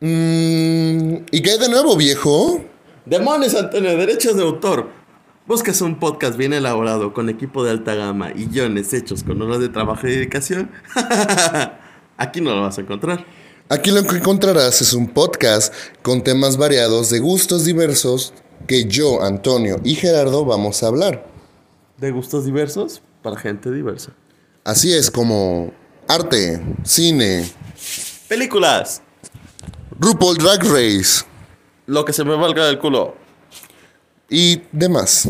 Mm, ¿Y qué hay de nuevo, viejo? Demonios, Antonio, derechos de autor. Buscas un podcast bien elaborado con equipo de alta gama y guiones hechos con horas de trabajo y dedicación. Aquí no lo vas a encontrar. Aquí lo que encontrarás es un podcast con temas variados de gustos diversos que yo, Antonio y Gerardo vamos a hablar. De gustos diversos para gente diversa. Así es como arte, cine, Películas. RuPaul Drag Race Lo que se me valga del culo. y demás.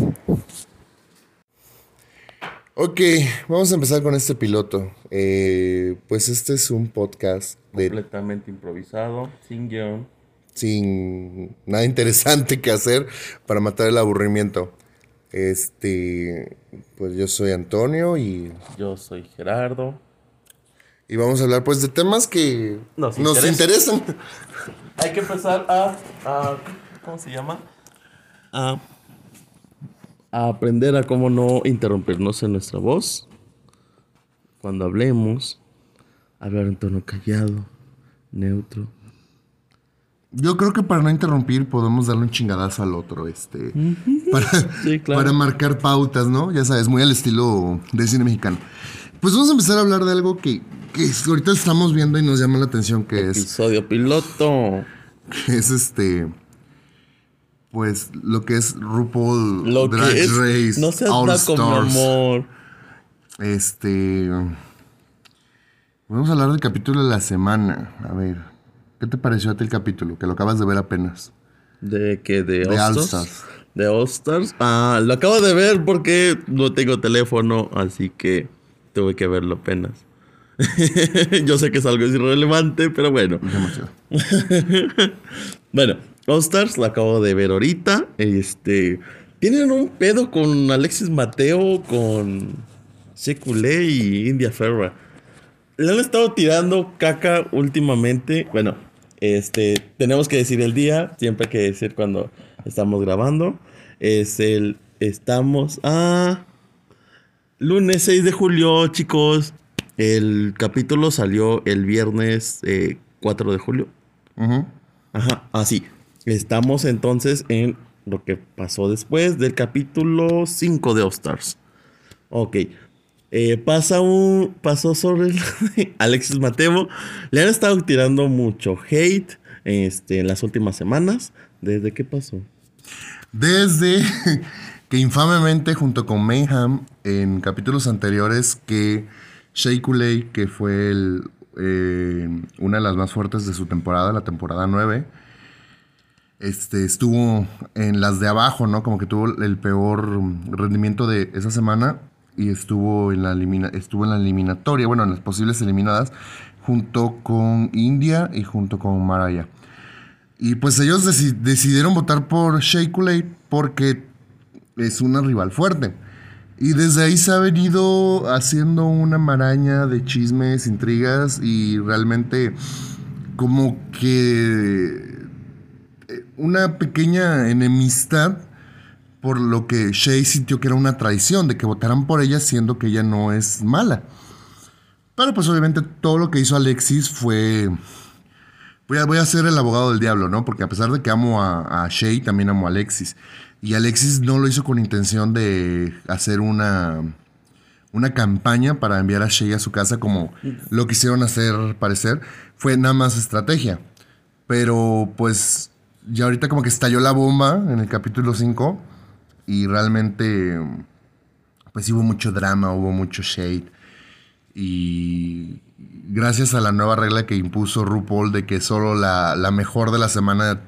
Ok, vamos a empezar con este piloto. Eh, pues este es un podcast de Completamente improvisado, sin guion. sin nada interesante que hacer para matar el aburrimiento. Este, pues yo soy Antonio y, Yo soy Gerardo. Y vamos a hablar pues de temas que Nos nos interesan. Hay que empezar a, a- ¿Cómo se llama? A, a aprender a cómo no interrumpirnos en nuestra voz. Cuando hablemos. Hablar en tono callado, neutro. Yo creo que para no interrumpir podemos darle un chingadazo al otro, este, para, Sí, claro. para marcar pautas, ¿no? Ya sabes, muy al estilo del cine mexicano. Pues vamos a empezar a hablar de algo que, que ahorita estamos viendo y nos llama la atención, que es, Episodio piloto. que es este, pues lo que es RuPaul Lo Drag que es. Race No seas All Stars. amor. Este, vamos a hablar del capítulo de la semana. A ver, ¿qué te pareció a ti el capítulo? Que lo acabas de ver apenas. ¿De qué? ¿De, De All? Stars. De All Stars. Ah, lo acabo de ver porque no tengo teléfono, así que tuve que verlo apenas. Yo sé que es algo irrelevante, pero bueno. Bueno, All Stars lo acabo de ver ahorita. Este. Tienen un pedo con Alexis Mateo, con Seculé y India Ferra. Le han estado tirando caca últimamente. Bueno, este. Tenemos que decir el día. Siempre hay que decir cuando estamos grabando. Es el. Estamos a. Lunes 6 de julio, chicos. El capítulo salió el viernes eh, 4 de julio. Ajá, así. Estamos entonces en lo que pasó después del capítulo 5 de All Stars. Ok. Eh, pasa un. Pasó sobre el- Alexis Mateo. Le han estado tirando mucho hate este, en las últimas semanas. ¿Desde qué pasó? Desde que infamemente junto con Mayhem en capítulos anteriores que Shea Coulee, que fue eh, una de las más fuertes de su temporada, la temporada 9, este, estuvo en las de abajo, ¿no? Como que tuvo el peor rendimiento de esa semana y estuvo en la, estuvo en la eliminatoria, bueno, en las posibles eliminadas, junto con India y junto con Maraya. Y pues ellos deci- decidieron votar por Shea Coulee porque es una rival fuerte. Y desde ahí se ha venido haciendo una maraña de chismes, intrigas y realmente como que eh, una pequeña enemistad por lo que Shea sintió que era una traición, de que votaran por ella siendo que ella no es mala. Pero pues obviamente todo lo que hizo Alexis fue Voy a, voy a ser el abogado del diablo, ¿no? Porque a pesar de que amo a, a Shay, también amo a Alexis. Y Alexis no lo hizo con intención de hacer una, una campaña para enviar a Shay a su casa como lo quisieron hacer parecer. Fue nada más estrategia. Pero pues ya ahorita como que estalló la bomba en el capítulo 5 y realmente pues hubo mucho drama, hubo mucho shade. Y gracias a la nueva regla que impuso RuPaul de que solo la, la mejor de la semana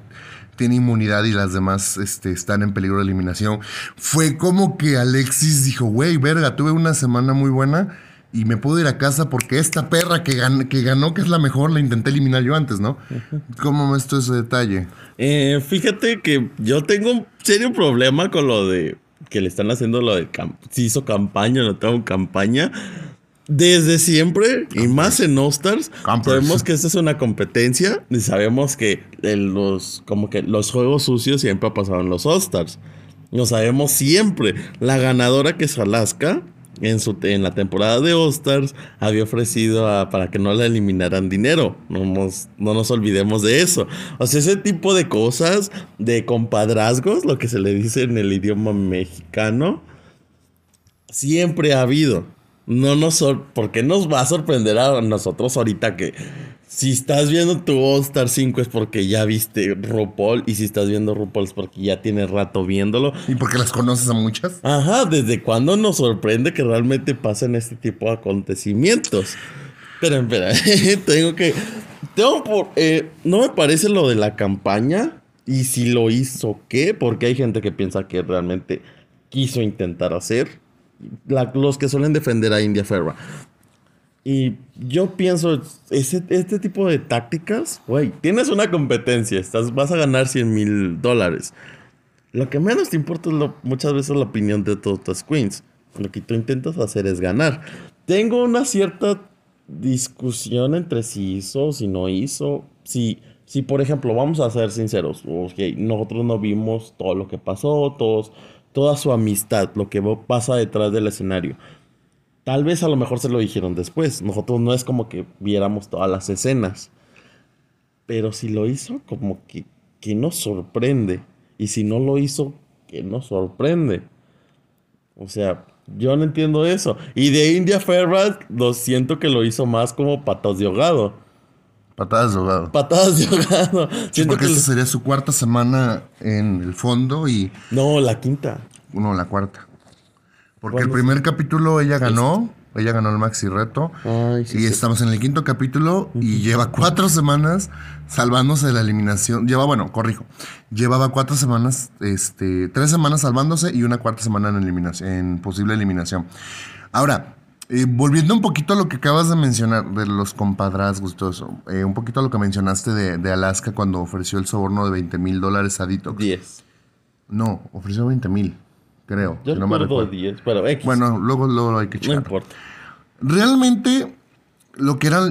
tiene inmunidad y las demás este, están en peligro de eliminación, fue como que Alexis dijo, güey, verga, tuve una semana muy buena y me puedo ir a casa porque esta perra que, gan- que ganó, que es la mejor, la intenté eliminar yo antes, ¿no? ¿Cómo ves tú ese detalle? Eh, fíjate que yo tengo un serio problema con lo de que le están haciendo lo de si hizo campaña o no tengo campaña. Desde siempre, y más en All Stars, Campers. sabemos que esta es una competencia y sabemos que en los, como que los juegos sucios siempre ha pasado en los All Stars. Lo sabemos siempre. La ganadora que es Alaska en, su, en la temporada de All-Stars había ofrecido a- para que no la eliminaran dinero. No nos, no nos olvidemos de eso. O sea, ese tipo de cosas, de compadrazgos, lo que se le dice en el idioma mexicano, siempre ha habido. No nos sor- ¿Por qué nos va a sorprender a nosotros ahorita que si estás viendo tu All Star 5 es porque ya viste RuPaul y si estás viendo RuPaul es porque ya tienes rato viéndolo? ¿Y porque las conoces a muchas? Ajá, ¿desde cuándo nos sorprende que realmente pasen este tipo de acontecimientos? Pero espera, tengo que... Tengo por... eh, no me parece lo de la campaña y si lo hizo, ¿qué? Porque hay gente que piensa que realmente quiso intentar hacer. Los que suelen defender a India Ferra. Y yo pienso, ese, este tipo de tácticas, güey, tienes una competencia, estás, vas a ganar 100 mil dólares. Lo que menos te importa es lo- muchas veces la opinión de todas las queens. Lo que tú intentas hacer es ganar. Tengo una cierta discusión entre si hizo, si no hizo. Si, si por ejemplo, vamos a ser sinceros, ok, nosotros no vimos todo lo que pasó, todos, toda su amistad, lo que pasa detrás del escenario. Tal vez a lo mejor se lo dijeron después. Nosotros no es como que viéramos todas las escenas. Pero si lo hizo, como que, que nos sorprende. Y si no lo hizo, que nos sorprende. O sea, yo no entiendo eso. Y de India Ferrat, lo siento que lo hizo más como patas de ahogado. Patadas de ahogado. Patadas de ahogado. Sí, porque que esta sería su cuarta semana en el fondo y No, la quinta. uno la cuarta. Porque ¿Cuándo el primer capítulo ella ganó, ella ganó el maxi reto. Ay, sí, y sí. estamos en el quinto capítulo y lleva cuatro semanas salvándose de la eliminación. Lleva, bueno, corrijo. Llevaba cuatro semanas, este, tres semanas salvándose y una cuarta semana en eliminación, en posible eliminación. Ahora, eh, volviendo un poquito a lo que acabas de mencionar, de los compadrazgos todo eso, eh, un poquito a lo que mencionaste de, de Alaska cuando ofreció el soborno de 20 mil dólares a Detox. 10. No, ofreció 20 mil, creo. Yo no me recuerdo recuerdo. 10, pero X. Bueno, luego, luego hay que no checar. importa. Realmente, lo que era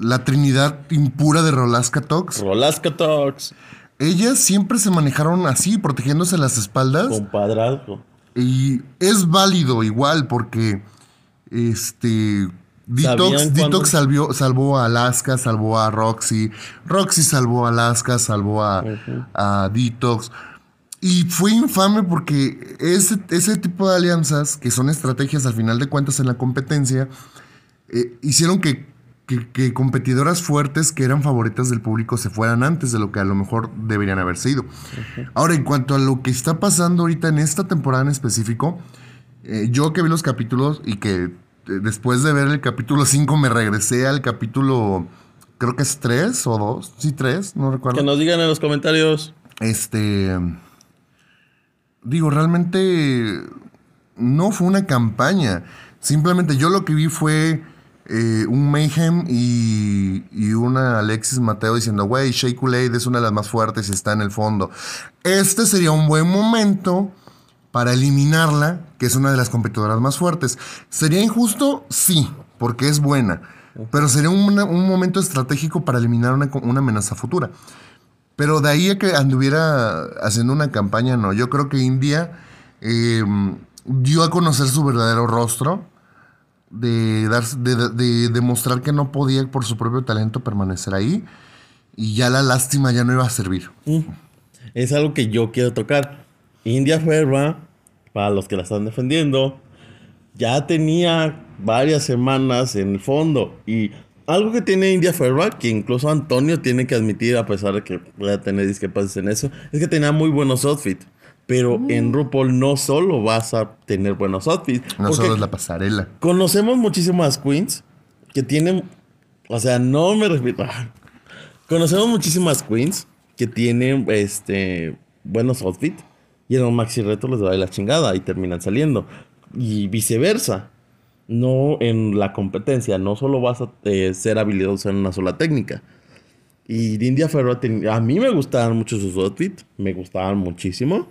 la trinidad impura de Rolaska Talks, Rolasca Talks. ellas siempre se manejaron así, protegiéndose las espaldas. Compadrazgo. Y es válido igual, porque este. ¿Sabían Detox? Detox salvió- salvó a Alaska, salvó a Roxy. Roxy salvó a Alaska, salvó a, a Detox. Y fue infame porque ese, ese tipo de alianzas, que son estrategias al final de cuentas en la competencia, eh, hicieron que, que- que competidoras fuertes que eran favoritas del público se fueran antes de lo que a lo mejor deberían haber sido. Ahora, en cuanto a lo que está pasando ahorita en esta temporada en específico, eh, yo que vi los capítulos y que eh, después de ver el capítulo 5 me regresé al capítulo, creo que es 3 o 2, sí 3, no recuerdo. Que nos digan en los comentarios. Este. Digo, realmente no fue una campaña. Simplemente yo lo que vi fue eh, un Mayhem y, y una Alexis Mateo diciendo, güey, Shea Kool-Aid es una de las más fuertes y está en el fondo. Este sería un buen momento para eliminarla, que es una de las competidoras más fuertes. ¿Sería injusto? Sí, porque es buena. Pero sería una- un momento estratégico para eliminar una, una amenaza futura. Pero de ahí a que anduviera haciendo una campaña, no. Yo creo que India eh, dio a conocer su verdadero rostro, de, dar, de, de- de demostrar que no podía por su propio talento permanecer ahí, y ya la lástima ya no iba a servir. Es algo que yo quiero tocar. India Ferra, para los que la están defendiendo, ya tenía varias semanas en el fondo. Y algo que tiene India Ferra, que incluso Antonio tiene que admitir, a pesar de que pueda tener discrepancias en eso, es que tenía muy buenos outfits. Pero en RuPaul no solo vas a tener buenos outfits. No porque solo es la pasarela. Conocemos muchísimas queens que tienen. O sea, no me refiero. Conocemos muchísimas queens que tienen este buenos outfits y en un maxi reto les va de la chingada y terminan saliendo. Y viceversa. No en la competencia, no solo vas a eh, ser habilidoso en una sola técnica. Y de India Ferro a mí me gustaban mucho sus outfits, me gustaban muchísimo.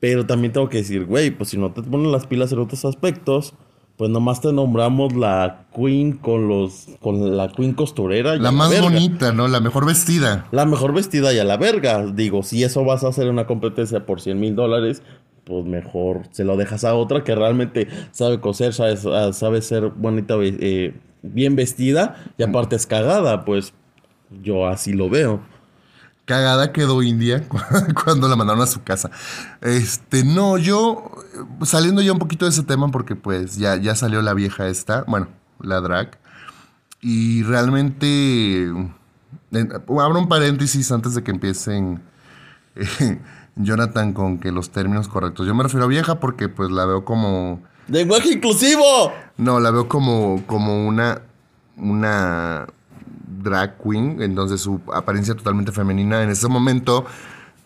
Pero también tengo que decir, güey, pues si no te ponen las pilas en otros aspectos, pues nomás te nombramos la queen con los con la queen costurera. y La más bonita, ¿no? La mejor vestida. La mejor vestida y a la verga. Digo, si eso vas a hacer una competencia por 100 mil dólares, pues mejor se lo dejas a otra que realmente sabe coser, sabe, sabe ser bonita, eh, bien vestida y aparte es cagada, pues yo así lo veo. Cagada quedó India cuando la mandaron a su casa. Este, no, yo saliendo ya un poquito de ese tema porque pues ya, ya salió la vieja esta, bueno, la drag. Y realmente, abro un paréntesis antes de que empiecen Jonathan con que los términos correctos. Yo me refiero a vieja porque pues la veo como... ¡Lenguaje inclusivo! No, la veo como, como una, una drag queen, entonces su apariencia totalmente femenina en ese momento,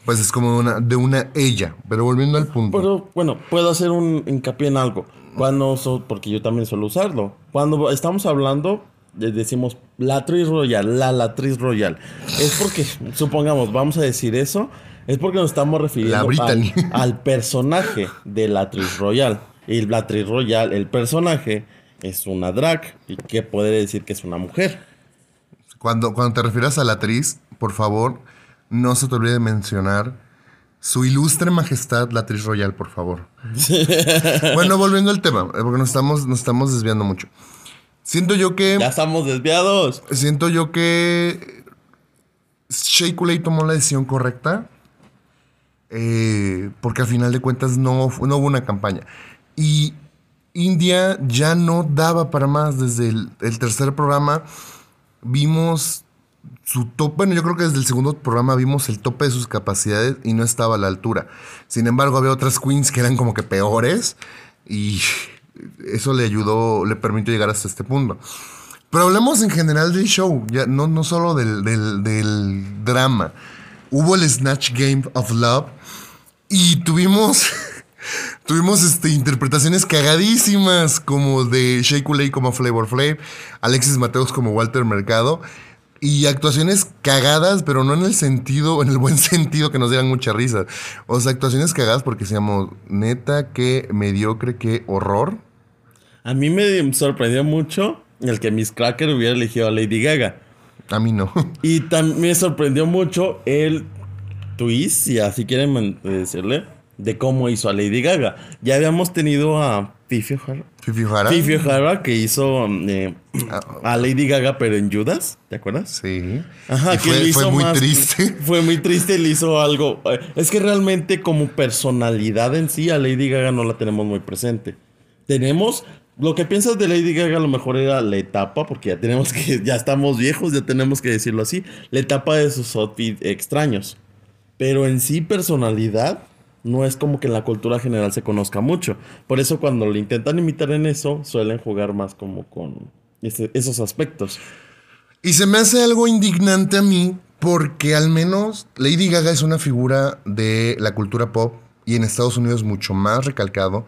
pues es como una, de una ella. Pero volviendo al punto. Pero bueno, puedo hacer un hincapié en algo. Cuando, porque yo también suelo usarlo. Cuando estamos hablando, decimos la actriz royal, la latriz royal. Es porque, supongamos, vamos a decir eso, es porque nos estamos refiriendo al, al, personaje de la actriz royal. Y la actriz royal, el personaje, es una drag. ¿Y qué puede decir que es una mujer? Cuando, cuando te refieras a la actriz, por favor, no se te olvide de mencionar su ilustre majestad, la actriz royal, por favor. bueno, volviendo al tema, eh, porque nos estamos, nos estamos desviando mucho. Siento yo que. Ya estamos desviados. Siento yo que. Shea tomó la decisión correcta. Eh, porque al final de cuentas no, no hubo una campaña. Y India ya no daba para más desde el tercer programa vimos su tope, bueno, yo creo que desde el segundo programa vimos el tope de sus capacidades y no estaba a la altura. Sin embargo, había otras queens que eran como que peores y eso le ayudó, le permitió llegar hasta este punto. Pero hablemos en general del show, ya no, no solo del, del drama. Hubo el Snatch Game of Love y tuvimos Tuvimos este, interpretaciones cagadísimas como de Shea Coulee como Flavor Flav, Alexis Mateos como Walter Mercado y actuaciones cagadas, pero no en el sentido, en el buen sentido que nos dieran mucha risa. O sea, actuaciones cagadas porque decíamos, neta, qué mediocre, qué horror. A mí me sorprendió mucho el que Miss Cracker hubiera elegido a Lady Gaga. A mí no. Y también me sorprendió mucho el twist, si así quieren decirle, de cómo hizo a Lady Gaga. Ya habíamos tenido a Fifi O'Hara. Fifi O'Hara. Fifi O'Hara que hizo eh, a Lady Gaga pero en Judas, ¿te acuerdas? Sí. Ajá, que fue, hizo fue muy triste. Fue muy triste, le hizo algo. Eh, es que realmente como personalidad en sí a Lady Gaga no la tenemos muy presente. Tenemos lo que piensas de Lady Gaga a lo mejor era la etapa, porque ya tenemos que, ya estamos viejos, ya tenemos que decirlo así, la etapa de sus outfits extraños. Pero en sí personalidad, no es como que en la cultura general se conozca mucho. Por eso cuando lo intentan imitar en eso, suelen jugar más como con esos aspectos. Y se me hace algo indignante a mí porque al menos Lady Gaga es una figura de la cultura pop y en Estados Unidos mucho más recalcado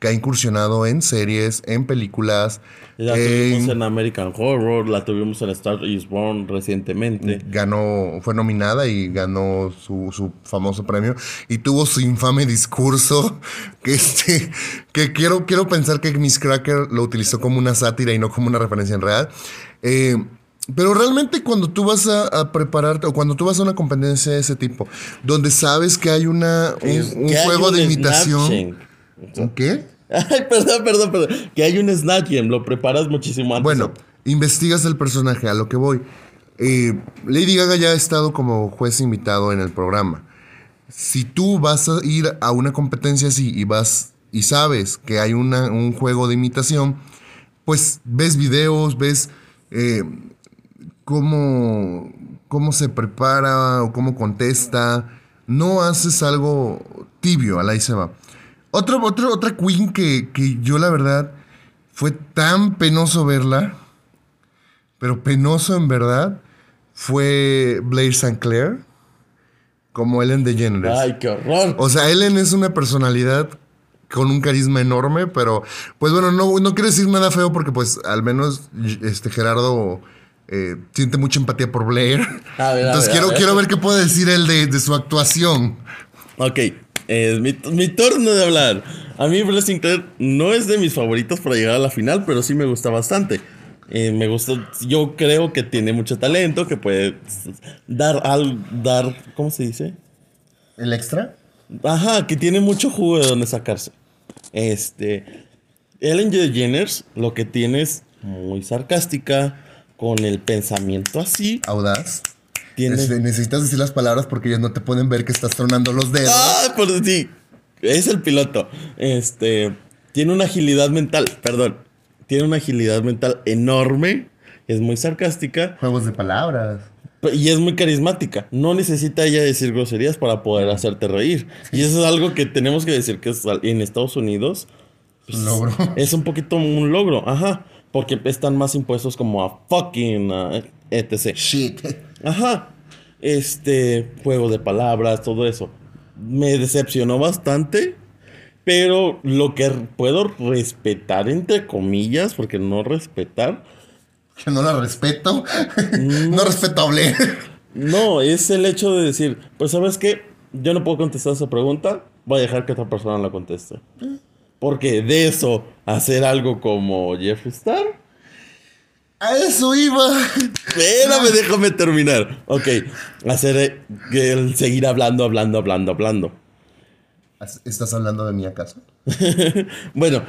que ha incursionado en series, en películas. La tuvimos en American Horror, la tuvimos en Star is Born recientemente. Ganó, fue nominada y ganó su, famoso premio. Y tuvo su infame discurso, que este, que quiero, quiero pensar que Miss Cracker lo utilizó como una sátira y no como una referencia en real. Eh, pero realmente cuando tú vas a, prepararte o cuando tú vas a una competencia de ese tipo, donde sabes que hay una, un, juego de imitación. ¿Qué? Ay, perdón, perdón, perdón. Que hay un Snatch Game, lo preparas muchísimo antes. Bueno, investigas el personaje, a lo que voy. Eh, Lady Gaga ya ha estado como juez invitado en el programa. Si tú vas a ir a una competencia así y vas y sabes que hay un juego de imitación, pues ves videos, ves eh, cómo, cómo se prepara o cómo contesta. No haces algo tibio, a la se va. Otro, otra Queen que, yo la verdad fue tan penoso verla, pero penoso en verdad, fue Blair St. Clair como Ellen DeGeneres. ¡Ay, qué horror! O sea, Ellen es una personalidad con un carisma enorme, pero pues bueno, no, no quiero decir nada feo porque pues al menos este Gerardo eh, siente mucha empatía por Blair. Entonces quiero, ver. quiero ver qué puede decir él de, de su actuación. Ok, es mi, turno de hablar. A mí Blair Sinclair no es de mis favoritos para llegar a la final, pero sí me gusta bastante. Eh, me gusta, yo creo que tiene mucho talento, que puede dar al dar, ¿cómo se dice? ¿El extra? Ajá, que tiene mucho jugo de donde sacarse. Este. Ellen DeGeneres lo que tiene es muy sarcástica, con el pensamiento así. Audaz. Este, necesitas decir las palabras porque ellos no te pueden ver que estás tronando los dedos. Ah, por sí. Es el piloto. Este. Tiene una agilidad mental, perdón. Tiene una agilidad mental enorme. Es muy sarcástica. Juegos de palabras. Y es muy carismática. No necesita ella decir groserías para poder hacerte reír. Y eso es algo que tenemos que decir que es en Estados Unidos. pues, logro. Es un poquito un logro. Ajá. Porque están más impuestos como a fucking uh, etc. Shit. Ajá. Este, juego de palabras, todo eso. Me decepcionó bastante. Pero lo que puedo respetar, entre comillas, porque no respetar. Que no la respeto. no respetable. No, es el hecho de decir, pues sabes qué, yo no puedo contestar esa pregunta, voy a dejar que otra persona la conteste. Porque de eso, hacer algo como Jeffree Star. A eso iba. Espérame, déjame terminar. Ok, hacer eh, el seguir hablando, hablando, hablando, hablando. ¿Estás hablando de mí acaso? bueno,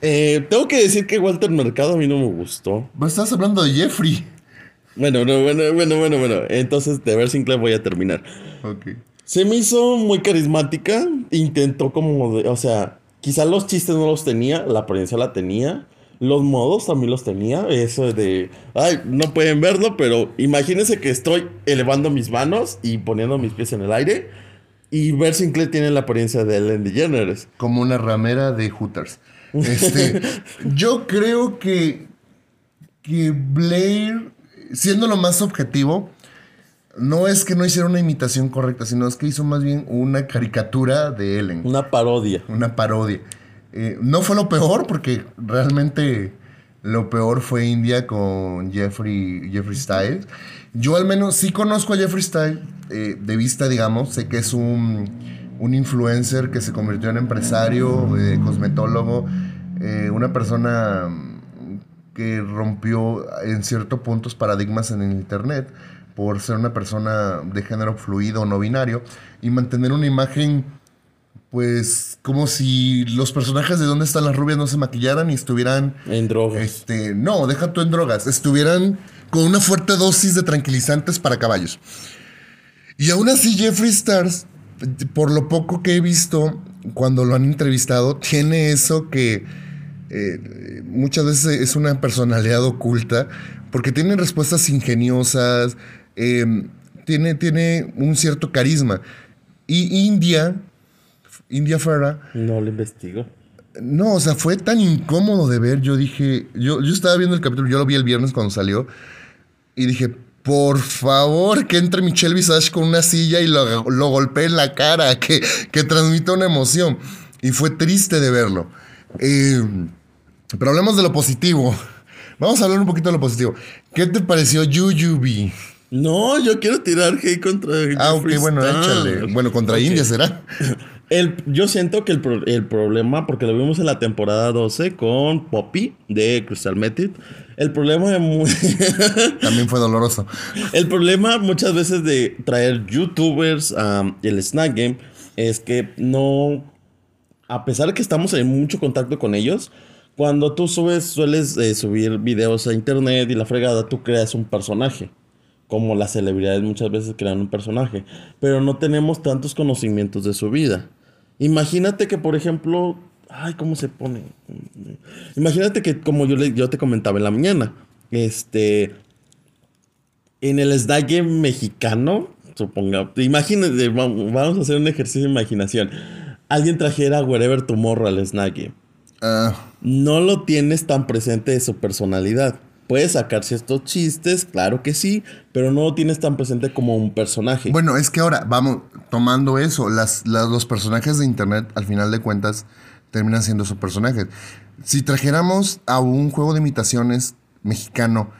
eh, tengo que decir que Walter Mercado a mí no me gustó. Estás hablando de Jeffrey. Bueno, no, bueno, bueno, bueno, bueno. Entonces, de ver Sinclair voy a terminar. Ok. Se me hizo muy carismática. Intentó como, de- o sea, quizá los chistes no los tenía, la apariencia la tenía. Los modos también los tenía. Eso de, ay, no pueden verlo, pero imagínense que estoy elevando mis manos y poniendo mis pies en el aire. Y Bert Sinclair tiene la apariencia de Ellen DeGeneres. Como una ramera de Hooters. Este, yo creo que, que Blair, siendo lo más objetivo, no es que no hiciera una imitación correcta, sino es que hizo más bien una caricatura de Ellen. Una parodia. una parodia. Eh, no fue lo peor, porque realmente lo peor fue India con Jeffrey, Jeffrey Styles. Yo al menos sí conozco a Jeffrey Styles eh, de vista, digamos. Sé que es un, un influencer que se convirtió en empresario, eh, cosmetólogo, una persona que rompió en ciertos puntos paradigmas en el Internet por ser una persona de género fluido o no binario y mantener una imagen pues como si los personajes de Dónde están las rubias no se maquillaran y estuvieran, En drogas. este, no, deja tú en drogas, estuvieran con una fuerte dosis de tranquilizantes para caballos. Y aún así Jeffree Stars, por lo poco que he visto cuando lo han entrevistado, tiene eso que eh, muchas veces es una personalidad oculta, porque tiene respuestas ingeniosas, eh, tiene, tiene un cierto carisma. Y India, India Farah, No lo investigo. no, o sea, fue tan incómodo de ver. Yo dije, yo, yo estaba viendo el capítulo, yo lo vi el viernes cuando salió, y dije, por favor, que entre Michelle Visage con una silla y lo, lo golpee en la cara, que, que transmita una emoción. Y fue triste de verlo. Eh, pero hablemos de lo positivo. Vamos a hablar un poquito de lo positivo. ¿Qué te pareció Yuyubi? No, yo quiero tirar hate contra. Ah, ok, bueno, échale. Bueno, contra. India será. El, yo siento que el, pro- el problema, porque lo vimos en la temporada 12 con Poppy de Crystal Method, el problema de mu- También fue doloroso. el problema muchas veces de traer youtubers a el snack game es que no, a pesar de que estamos en mucho contacto con ellos, cuando tú subes, sueles eh, subir videos a internet y la fregada, tú creas un personaje. Como las celebridades muchas veces crean un personaje. Pero no tenemos tantos conocimientos de su vida. Imagínate que, por ejemplo, ay, ¿cómo se pone? Imagínate que, como yo, le- yo te comentaba en la mañana, este, en el game mexicano, suponga, imagínate, va- vamos a hacer un ejercicio de imaginación. Alguien trajera Wherever Tomorrow al snack game. Ah, No lo tienes tan presente de su personalidad. Puedes sacar ciertos chistes, claro que sí, pero no lo tienes tan presente como un personaje. Bueno, es que ahora, vamos, tomando eso, las, las- los personajes de internet, al final de cuentas, terminan siendo sus personajes. Si trajéramos a un juego de imitaciones mexicano,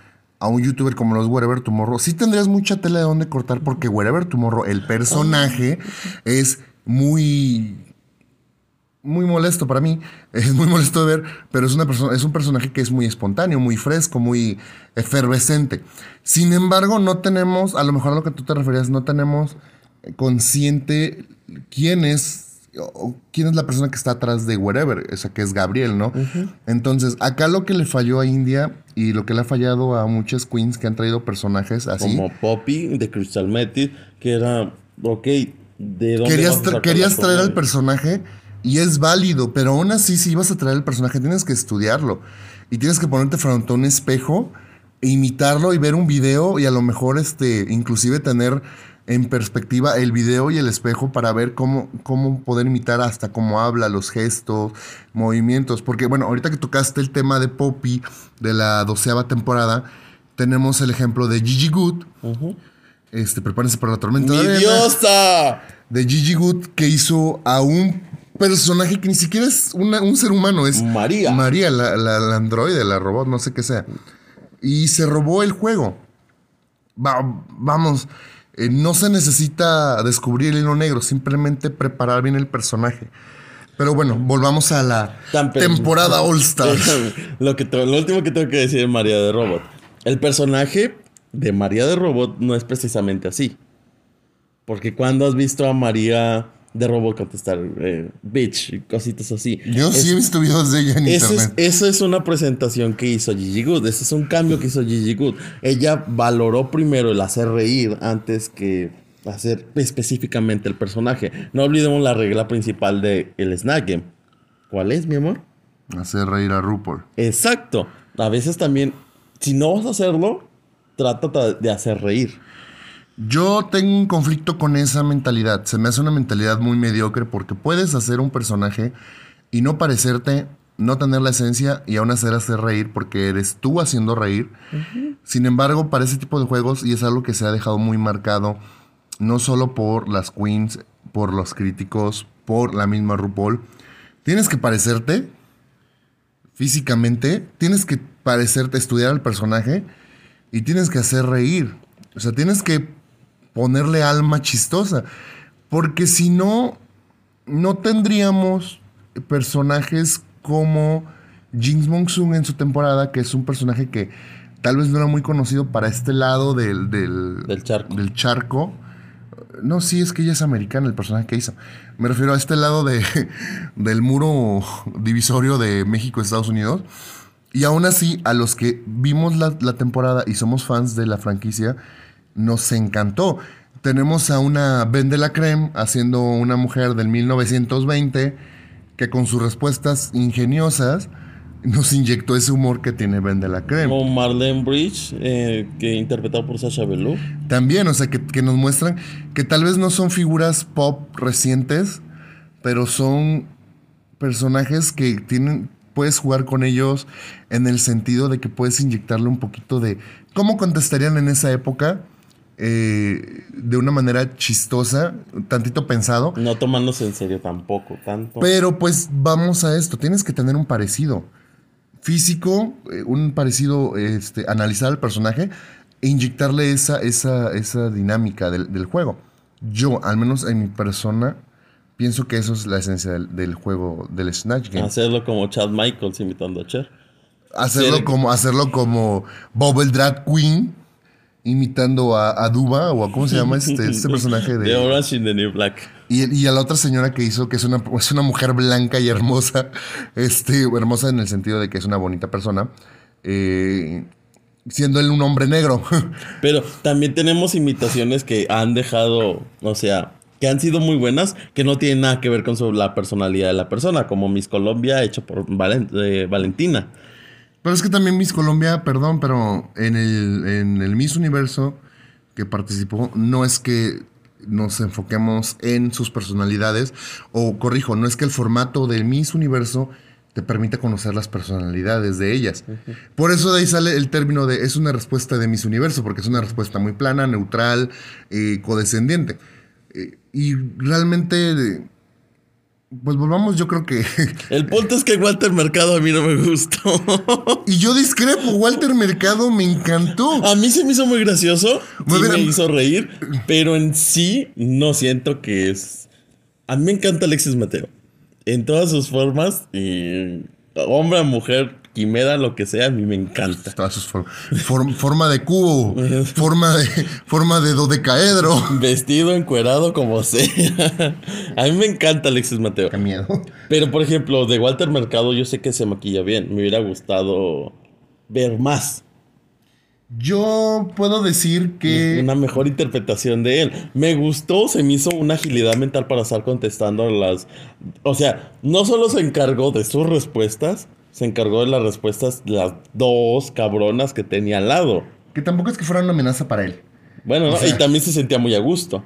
a un youtuber como los Wherever Tomorrow, sí tendrías mucha tela de dónde cortar, porque Wherever Tomorrow, el personaje, es muy muy molesto para mí, es muy molesto de ver, pero es, una persona, es un personaje que es muy espontáneo, muy fresco, muy efervescente. Sin embargo, no tenemos, a lo mejor a lo que tú te referías, no tenemos consciente quién es o quién es la persona que está atrás de wherever, o sea, que es Gabriel, ¿no? Entonces, acá lo que le falló a India y lo que le ha fallado a muchas queens que han traído personajes así. Como Poppy de Crystal Metis, que era, ok, ¿de dónde Querías, vas a tra- sacar querías traer al personaje y es válido, pero aún así, si ibas a traer al personaje, tienes que estudiarlo y tienes que ponerte frente a un espejo e imitarlo y ver un video y a lo mejor, este, inclusive tener en perspectiva el video y el espejo para ver cómo, cómo poder imitar hasta cómo habla, los gestos, movimientos. Porque, bueno, ahorita que tocaste el tema de Poppy de la doceava temporada, tenemos el ejemplo de Gigi Good. Este, prepárense para la tormenta de ¡Mi arena diosa! de Gigi Good que hizo a un personaje que ni siquiera es una- un ser humano, es María. María, la, la- la androide, la robot, no sé qué sea. Y se robó el juego. Va- vamos, eh, no se necesita descubrir el hilo negro, simplemente preparar bien el personaje. Pero bueno, volvamos a la temporada All Stars. lo, que lo último que tengo que decir de María de Robot. El personaje de María de Robot no es precisamente así. Porque cuando has visto a María de Robot contestar eh, bitch y cositas así. Yo Es- sí he visto videos de ella en es, internet. esa es una presentación que hizo Gigi Good. Ese es un cambio que hizo Gigi Good. Ella valoró primero el hacer reír antes que hacer específicamente el personaje. No olvidemos la regla principal de el Snack Game. ¿Cuál es, mi amor? Hacer reír a RuPaul. Exacto. A veces también, si no vas a hacerlo, trata de hacer reír. Yo tengo un conflicto con esa mentalidad. Se me hace una mentalidad muy mediocre porque puedes hacer un personaje y no parecerte, no tener la esencia y aún hacer hacer reír porque eres tú haciendo reír. Sin embargo, para ese tipo de juegos, y es algo que se ha dejado muy marcado, no solo por las queens, por los críticos, por la misma RuPaul, tienes que parecerte físicamente, tienes que parecerte, estudiar al personaje y tienes que hacer reír. O sea, tienes que ponerle alma chistosa. Porque si no, no tendríamos personajes como Jinx Monsoon en su temporada, que es un personaje que tal vez no era muy conocido para este lado del, del, Del charco. del charco. No, sí, es que ella es americana, el personaje que hizo. Me refiero a este lado de, del muro divisorio de México-Estados Unidos. Y aún así, a los que vimos la, la temporada y somos fans de la franquicia, nos encantó. Tenemos a una Ben de la Creme haciendo una mujer del 1920 que con sus respuestas ingeniosas nos inyectó ese humor que tiene Ben de la Creme. Como Marlene Bridge, eh, que interpretado por Sasha Velour. También, o sea, que, que nos muestran que tal vez no son figuras pop recientes, pero son personajes que tienen, puedes jugar con ellos en el sentido de que puedes inyectarle un poquito de cómo contestarían en esa época eh, de una manera chistosa, tantito pensado. No tomándose en serio tampoco, tanto. Pero pues vamos a esto, tienes que tener un parecido físico, eh, un parecido, este, analizar al personaje e inyectarle esa, esa, esa dinámica del, del juego. Yo, al menos en mi persona, pienso que eso es la esencia del, del juego del Snatch Game. Hacerlo como Chad Michaels imitando a Cher. Hacerlo como, hacerlo como Bob el Drag Queen, imitando a, a Duba, o a cómo se llama este, este personaje de... The Orange in the New Black. Y, y a la otra señora que hizo, que es una, es una mujer blanca y hermosa, este, hermosa en el sentido de que es una bonita persona, eh, siendo él un hombre negro. Pero también tenemos imitaciones que han dejado, o sea, que han sido muy buenas, que no tienen nada que ver con su- la personalidad de la persona, como Miss Colombia hecho por Valen- eh, Valentina. Pero es que también Miss Colombia, perdón, pero en el, en el Miss Universo que participó, no es que nos enfoquemos en sus personalidades, o corrijo, no es que el formato del Miss Universo te permita conocer las personalidades de ellas. Por eso de ahí sale el término de es una respuesta de Miss Universo, porque es una respuesta muy plana, neutral, eh, codescendiente. Eh, y realmente, pues volvamos, yo creo que... El punto es que Walter Mercado a mí no me gustó. y yo discrepo, Walter Mercado me encantó. A mí se me hizo muy gracioso, bien. me hizo reír, pero en sí no siento que es... A mí me encanta Alexis Mateo, en todas sus formas, y hombre a mujer, quimera, lo que sea, a mí me encanta. Forma de cubo, forma de, forma de dodecaedro. Vestido, encuerado, como sea. a mí me encanta Alexis Mateo. Qué miedo. Pero, por ejemplo, de Walter Mercado, yo sé que se maquilla bien. Me hubiera gustado ver más. Yo puedo decir que. Una mejor interpretación de él. Me gustó, se me hizo una agilidad mental para estar contestando las... O sea, no solo se encargó de sus respuestas, se encargó de las respuestas de las dos cabronas que tenía al lado. Que tampoco es que fuera una amenaza para él. Bueno, ¿no? Sea- y también se sentía muy a gusto.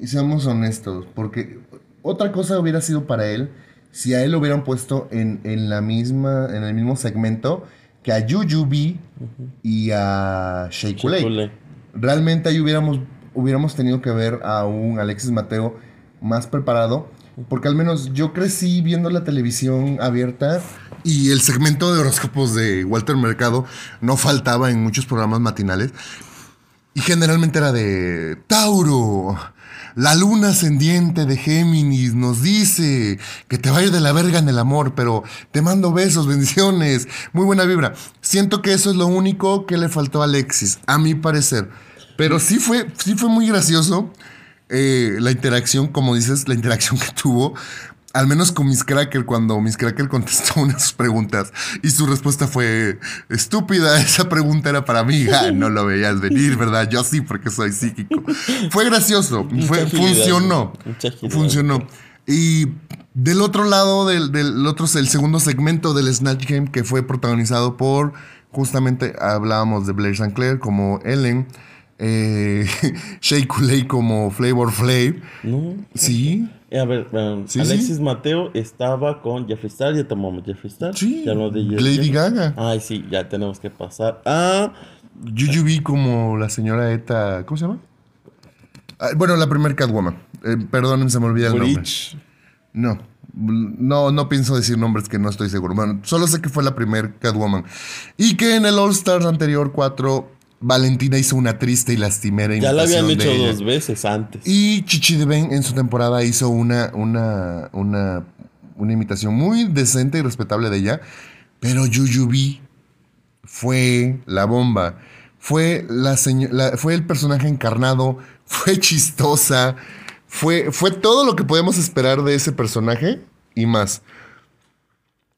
Y seamos honestos, porque otra cosa hubiera sido para él si a él lo hubieran puesto en, en la misma, en el mismo segmento que a Jujubi y a. Chule. Realmente ahí hubiéramos, hubiéramos tenido que ver a un Alexis Mateo más preparado, porque al menos yo crecí viendo la televisión abierta y el segmento de horóscopos de Walter Mercado no faltaba en muchos programas matinales. Y generalmente era de Tauro. La luna ascendiente de Géminis nos dice que te va de la verga en el amor, pero te mando besos, bendiciones, muy buena vibra. Siento que eso es lo único que le faltó a Alexis, a mi parecer. Pero sí fue, sí fue muy gracioso eh, la interacción, como dices, la interacción que tuvo. Al menos con Miss Cracker, cuando Miss Cracker contestó una de sus preguntas y su respuesta fue estúpida, esa pregunta era para mí. No lo veías venir, ¿verdad? Yo sí, porque soy psíquico. Fue gracioso, fue, funcionó. Funcionó. Y del otro lado, del, del otro, el segundo segmento del Snatch Game, que fue protagonizado por, justamente hablábamos de Blair St. Clair como Ellen, eh, Shea como Flavor Flav. No. Sí, Eh, A ver, um, Sí, Alexis sí. Mateo estaba con Jeffree Star, ya tomamos Jeffree Star. sí. Ya de Lady. Gaga. Ay, sí, ya tenemos que pasar a Jujubee como la señora Eta. ¿Cómo se llama? Ah, bueno, la primer Catwoman. Eh, perdonen, se me olvida el nombre. No, no, no pienso decir nombres que no estoy seguro. Bueno, solo sé que fue la primer Catwoman. Y que en el All Stars anterior 4, Valentina hizo una triste y lastimera Ya la habían de hecho ella. dos veces antes. Y Chichi DeVen en su temporada hizo una, una, una, una imitación muy decente y respetable de ella. Pero Jujubee fue la bomba. Fue, la la- fue el personaje encarnado. Fue chistosa. Fue, fue todo lo que podemos esperar de ese personaje y más.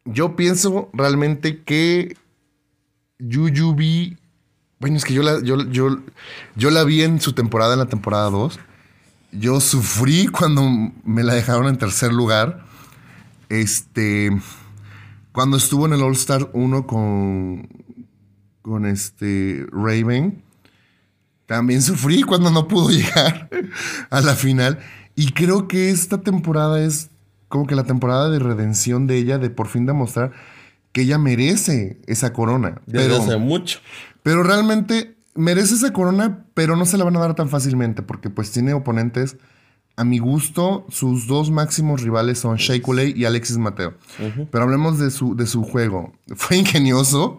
Yo pienso realmente que Jujubee. Bueno, es que yo la, yo, yo, yo la vi en su temporada, en la temporada 2. Yo sufrí cuando me la dejaron en tercer lugar. Este. Cuando estuvo en el All Star 1 con. Con este. Raven. También sufrí cuando no pudo llegar a la final. Y creo que esta temporada es como que la temporada de redención de ella, de por fin demostrar que ella merece esa corona. Desde Pero, hace mucho. Pero realmente merece esa corona, pero no se la van a dar tan fácilmente, porque pues tiene oponentes. A mi gusto, sus dos máximos rivales son Shea y Alexis Mateo. Pero hablemos de su, de su juego. Fue ingenioso.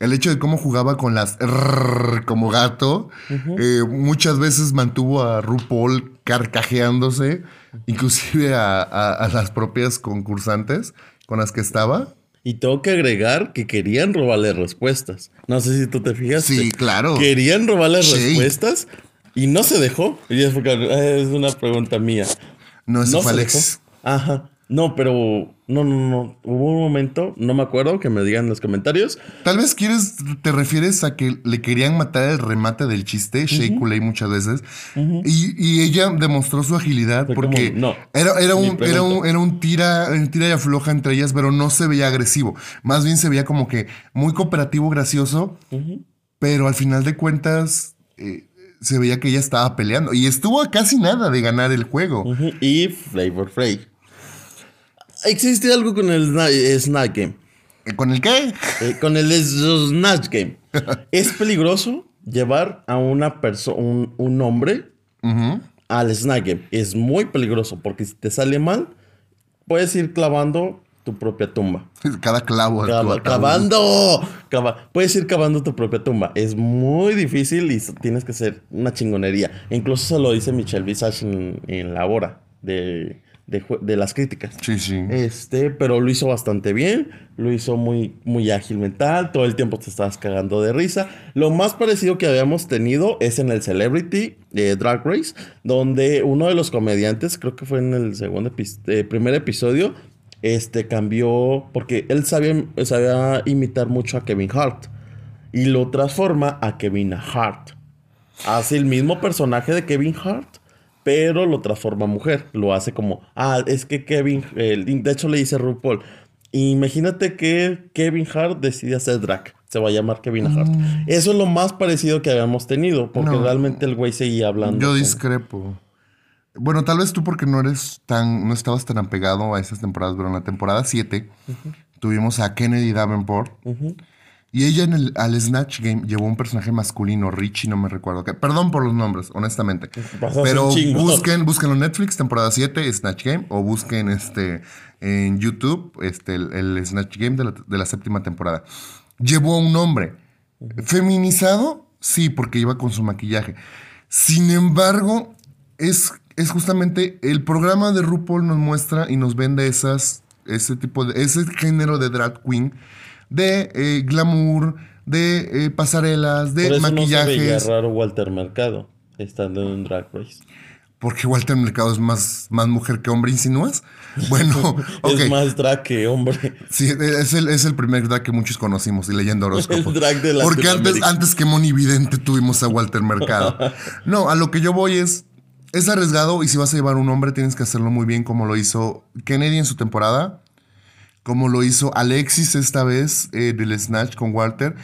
El hecho de cómo jugaba con las rrr como gato. Eh, muchas veces mantuvo a RuPaul carcajeándose, inclusive a, a- a las propias concursantes con las que estaba. Y tengo que agregar que querían robarle respuestas. No sé si tú te fijaste. Sí, claro. Querían robarle Sí. respuestas y no se dejó. Y es, porque, eh, es una pregunta mía. No, ese no se Alex. dejó. Ajá. No, pero no, no, no. Hubo un momento, no me acuerdo, que me digan en los comentarios. Tal vez quieres, te refieres a que le querían matar el remate del chiste, Shea Coulee muchas veces, y, y ella demostró su agilidad Fue porque como, no, era, era, un, era, un, era un tira, un tira y afloja entre ellas, pero no se veía agresivo. Más bien se veía como que muy cooperativo, gracioso, pero al final de cuentas eh, se veía que ella estaba peleando y estuvo a casi nada de ganar el juego. Y Flavor Flav. Existe algo con el sna- eh, Game. ¿Con el qué? Eh, con el Snatch Game. es peligroso llevar a una persona, un, un hombre al Snack Game. Es muy peligroso porque si te sale mal, puedes ir clavando tu propia tumba. Cada clavo. Cava- cavando. Cava- puedes ir cavando tu propia tumba. Es muy difícil y tienes que hacer una chingonería. Incluso se lo dice Michelle Visage en, en la hora de de, de las críticas. Sí, sí. Este, pero lo hizo bastante bien, lo hizo muy, muy ágil mental, todo el tiempo te estabas cagando de risa. Lo más parecido que habíamos tenido es en el Celebrity eh, Drag Race, donde uno de los comediantes, creo que fue en el segundo epi- eh, primer episodio, este cambió, porque él sabía, sabía imitar mucho a Kevin Hart y lo transforma a Kevin Hart. Hace el mismo personaje de Kevin Hart, pero lo transforma a mujer. Lo hace como, ah, es que Kevin, el- de hecho le dice a RuPaul, imagínate que Kevin Hart decide hacer drag. Se va a llamar Kevin Hart. Eso es lo más parecido que habíamos tenido, porque No. realmente el güey seguía hablando. Yo con- discrepo. Bueno, tal vez tú porque no eres tan, no estabas tan apegado a esas temporadas, pero en la temporada 7 tuvimos a Kennedy Davenport Ujú. Y ella en el, al Snatch Game llevó un personaje masculino, Richie, no me recuerdo. qué. Perdón por los nombres, honestamente. Pero busquen, búsquenlo en Netflix, temporada 7, Snatch Game, o busquen este en YouTube, este, el, el Snatch Game de la, de la séptima temporada. Llevó a un hombre. Feminizado, sí, porque iba con su maquillaje. Sin embargo, es, es justamente el programa de RuPaul nos muestra y nos vende esas, ese tipo de, ese género de drag queen, de eh, glamour, de eh, pasarelas, de Por eso no se veía maquillajes. raro Walter Mercado estando en un drag race. Porque Walter Mercado es más, más mujer que hombre, ¿insinúas? Bueno. Es más drag que hombre. Sí, es el, es el primer drag que muchos conocimos y leyendo horóscopos. El drag de Porque antes, antes que Moni Vidente tuvimos a Walter Mercado. No, a lo que yo voy es, es arriesgado y si vas a llevar un hombre tienes que hacerlo muy bien como lo hizo Kennedy en su temporada, como lo hizo Alexis esta vez eh, del Snatch con Walter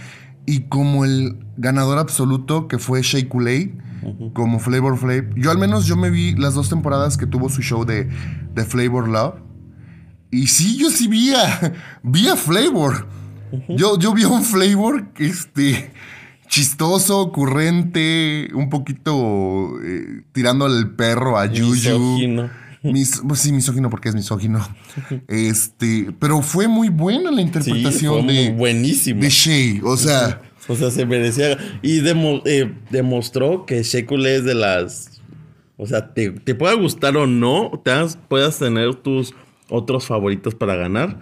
y como el ganador absoluto que fue Shea Coulee como Flavor Flav. Yo al menos yo me vi las dos temporadas que tuvo su show de, de Flavor Love. Y sí, yo sí vi a, vi a Flavor. yo, yo vi a un Flavor este, chistoso, ocurrente, un poquito eh, tirándole el perro a Juju. Misógino. Mis, pues sí, misógino porque es misógino. Este, pero fue muy buena la Sí, interpretación fue de, buenísimo. de Shea. O sea, O sea, se merecía. Y demo- eh, demostró que Shekule es de las. O sea, te, te pueda gustar o no, te has- puedas tener tus otros favoritos para ganar.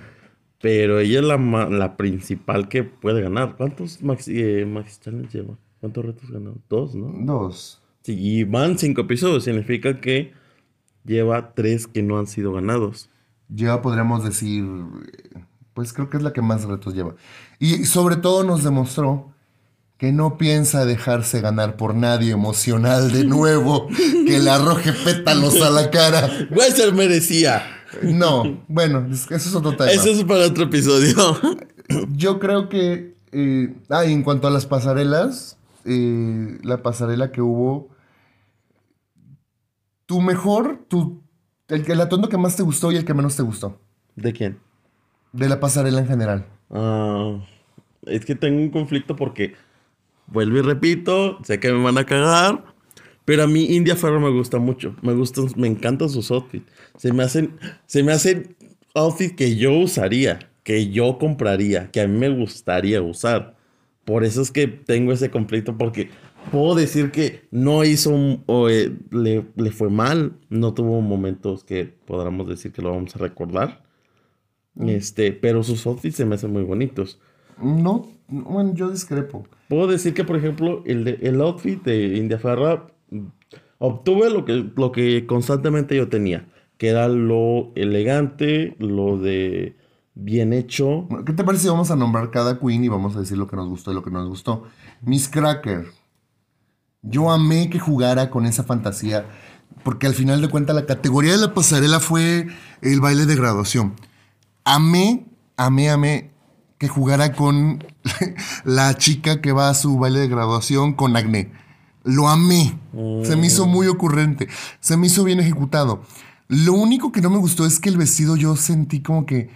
Pero ella es la, la principal que puede ganar. ¿Cuántos Maxi, eh, Maxi Challenge lleva? ¿Cuántos retos ganó? Dos, ¿no? dos. Sí, y van cinco episodios. Significa que lleva tres que no han sido ganados. Ya podríamos decir, pues creo que es la que más retos lleva. Y sobre todo nos demostró que no piensa dejarse ganar por nadie emocional de nuevo, que le arroje pétalos a la cara. Wester merecía. No, bueno, es- eso es otro tema. Eso es para otro episodio. Yo creo que, eh, ah, y en cuanto a las pasarelas, eh, la pasarela que hubo, tu mejor, tu, el, el atuendo que más te gustó y el que menos te gustó, ¿De quién? de la pasarela en general. Ah, es que tengo un conflicto porque, vuelvo y repito, sé que me van a cagar, pero a mí India Ferro me gusta mucho. Me gustan, me encantan sus outfits. Se me hacen, se me hacen outfits que yo usaría, que yo compraría, que a mí me gustaría usar. Por eso es que tengo ese conflicto porque puedo decir que no hizo un- o eh, le, le fue mal, no tuvo momentos que podamos decir que lo vamos a recordar. Este, pero sus outfits se me hacen muy bonitos. No, bueno, yo discrepo. Puedo decir que, por ejemplo, el, de- el outfit de India Ferra mm, obtuve lo que, lo que constantemente yo tenía, que era lo elegante, lo de bien hecho. ¿Qué te parece si vamos a nombrar cada queen y vamos a decir lo que nos gustó y lo que no nos gustó? Miss Cracker. Yo amé que jugara con esa fantasía, porque al final de cuentas la categoría de la pasarela fue el baile de graduación. Amé, amé, amé que jugara con la chica que va a su baile de graduación con acné. Lo amé. Se me hizo muy ocurrente. Se me hizo bien ejecutado. Lo único que no me gustó es que el vestido yo sentí como que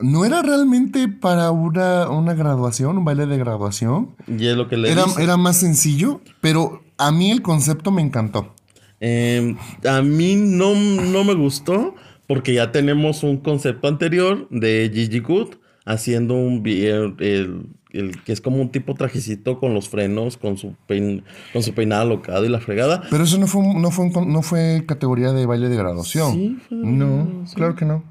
no era realmente para una, una graduación, un baile de graduación. Y es lo que le Era, dice. era más sencillo, pero a mí el concepto me encantó. Eh, a mí no, no me gustó porque ya tenemos un concepto anterior de Gigi Good haciendo un el- el que es como un tipo trajecito con los frenos, con su, pein, con su peinada locada y la fregada. Pero eso no fue, no fue, no fue categoría de baile de graduación. Sí, fue No, graduación. claro que no.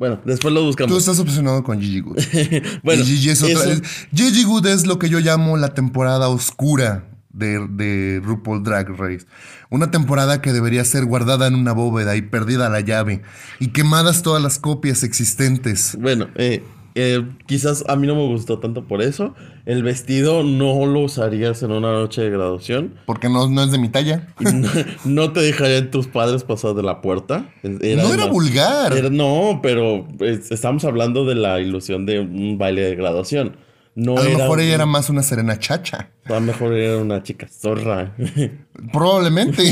Bueno, después lo Tú buscamos. estás obsesionado con Gigi Good. bueno, Gigi es otra. eso- es- Gigi Good es lo que yo llamo la temporada oscura de, de RuPaul Drag Race. Una temporada que debería ser guardada en una bóveda y perdida la llave. Y quemadas todas las copias existentes. Bueno, eh, eh, quizás a mí no me gustó tanto por eso. El vestido no lo usarías en una noche de graduación. Porque no, no es de mi talla. No, no te dejarían tus padres pasar de la puerta. no era vulgar. era- no, pero estamos hablando de la ilusión de un baile de graduación. No a lo mejor ella era más una serena chacha. A lo mejor era una chica zorra. Probablemente.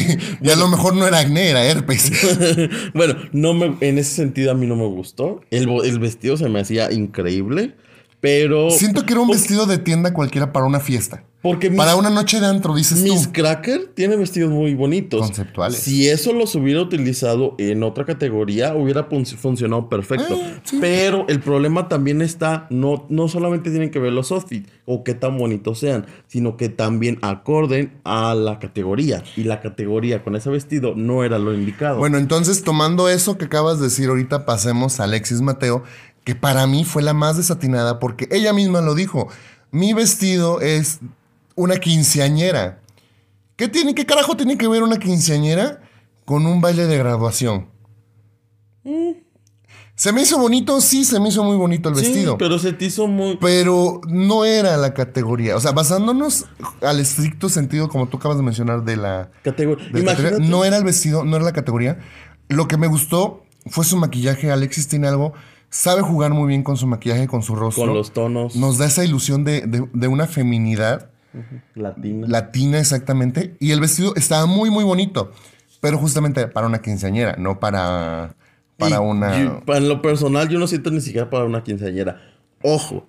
y a lo mejor no era acné, era herpes. bueno, no me, en ese sentido a mí no me gustó. El, el vestido se me hacía increíble, pero... Siento que era un vestido de tienda cualquiera para una fiesta. Porque mis- Para una noche de antro, dices Miss tú. Cracker tiene vestidos muy bonitos. Conceptuales. Si eso los hubiera utilizado en otra categoría, hubiera fun- funcionado perfecto. Ah, sí. Pero el problema también está, no, no solamente tienen que ver los outfits o qué tan bonitos sean, sino que también acorden a la categoría. Y la categoría con ese vestido no era lo indicado. Bueno, entonces tomando eso que acabas de decir ahorita, pasemos a Alexis Mateo, que para mí fue la más desatinada porque ella misma lo dijo. Mi vestido es una quinceañera. ¿Qué tiene, qué carajo tiene que ver una quinceañera con un baile de graduación? ¿Se me hizo bonito? Sí, se me hizo muy bonito el Sí, vestido. pero se te hizo muy... Pero no era la categoría. O sea, basándonos al estricto sentido, como tú acabas de mencionar, de la, Categoría. de la categoría, Imagínate. no era el vestido, no era la categoría. Lo que me gustó fue su maquillaje. Alexis tiene algo, sabe jugar muy bien con su maquillaje, con su rostro. Con los tonos Nos da esa ilusión de, de- de una feminidad latinos. latina exactamente. Y el vestido estaba muy, muy bonito. Pero justamente para una quinceañera, no para, para Y una... yo- en lo personal, yo no siento ni siquiera para una quinceañera. Ojo,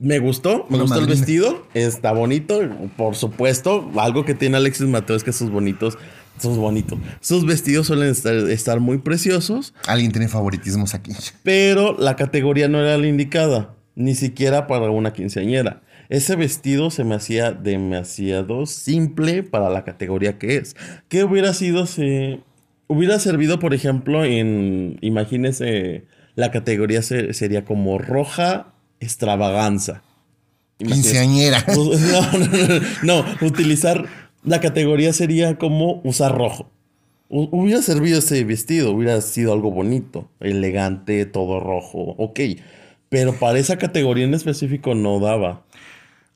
me gustó, me Una gustó el vestido, está bonito, por supuesto. Algo que tiene Alexis Mateo es que sus bonitos, sus bonitos, sus vestidos suelen estar, estar muy preciosos, Alguien tiene favoritismos aquí. pero la categoría no era la indicada, ni siquiera para una quinceañera. Ese vestido se me hacía demasiado simple para la categoría que es. ¿Qué hubiera sido si hubiera servido, por ejemplo, en, imagínese, la categoría se- sería como roja extravaganza? Imagínese. Quinceañera. No, no, no, no, utilizar la categoría sería como usar rojo. Hu- Hubiera servido ese vestido, hubiera sido algo bonito, elegante, todo rojo, ok. Pero para esa categoría en específico no daba.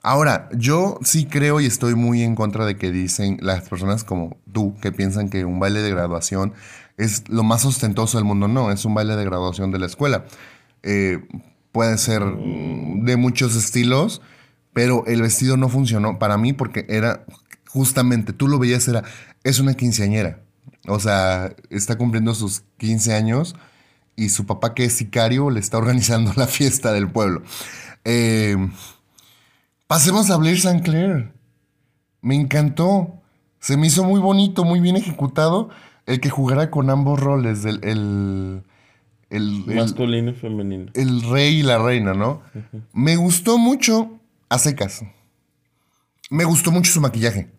Ahora, yo sí creo y estoy muy en contra de que dicen las personas como tú que piensan que un baile de graduación es lo más ostentoso del mundo. No, es un baile de graduación de la escuela. Eh, puede ser de muchos estilos, pero el vestido no funcionó para mí porque era justamente, tú lo veías, era, es una quinceañera. O sea, está cumpliendo sus 15 años y su papá que es sicario le está organizando la fiesta del pueblo. Eh, Pasemos a Blair St. Clair. Me encantó. Se me hizo muy bonito, muy bien ejecutado. El que jugara con ambos roles, el, el, el, el- Masculino y femenino. el rey y la reina, ¿no? Me gustó mucho a secas. Me gustó mucho su maquillaje.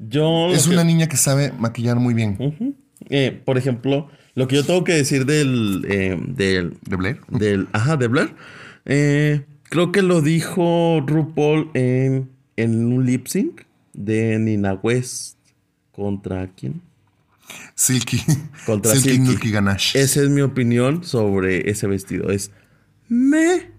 Yo. Es que- una niña que sabe maquillar muy bien. Eh, por ejemplo, lo que yo tengo que decir del. eh, del ¿De Blair? del ajá, de Blair. eh, creo que lo dijo RuPaul en, en un lip sync de Nina West. ¿Contra quién? Silky. Contra Silky, Silky. Nookie Ganache. Esa es mi opinión sobre ese vestido. Es me.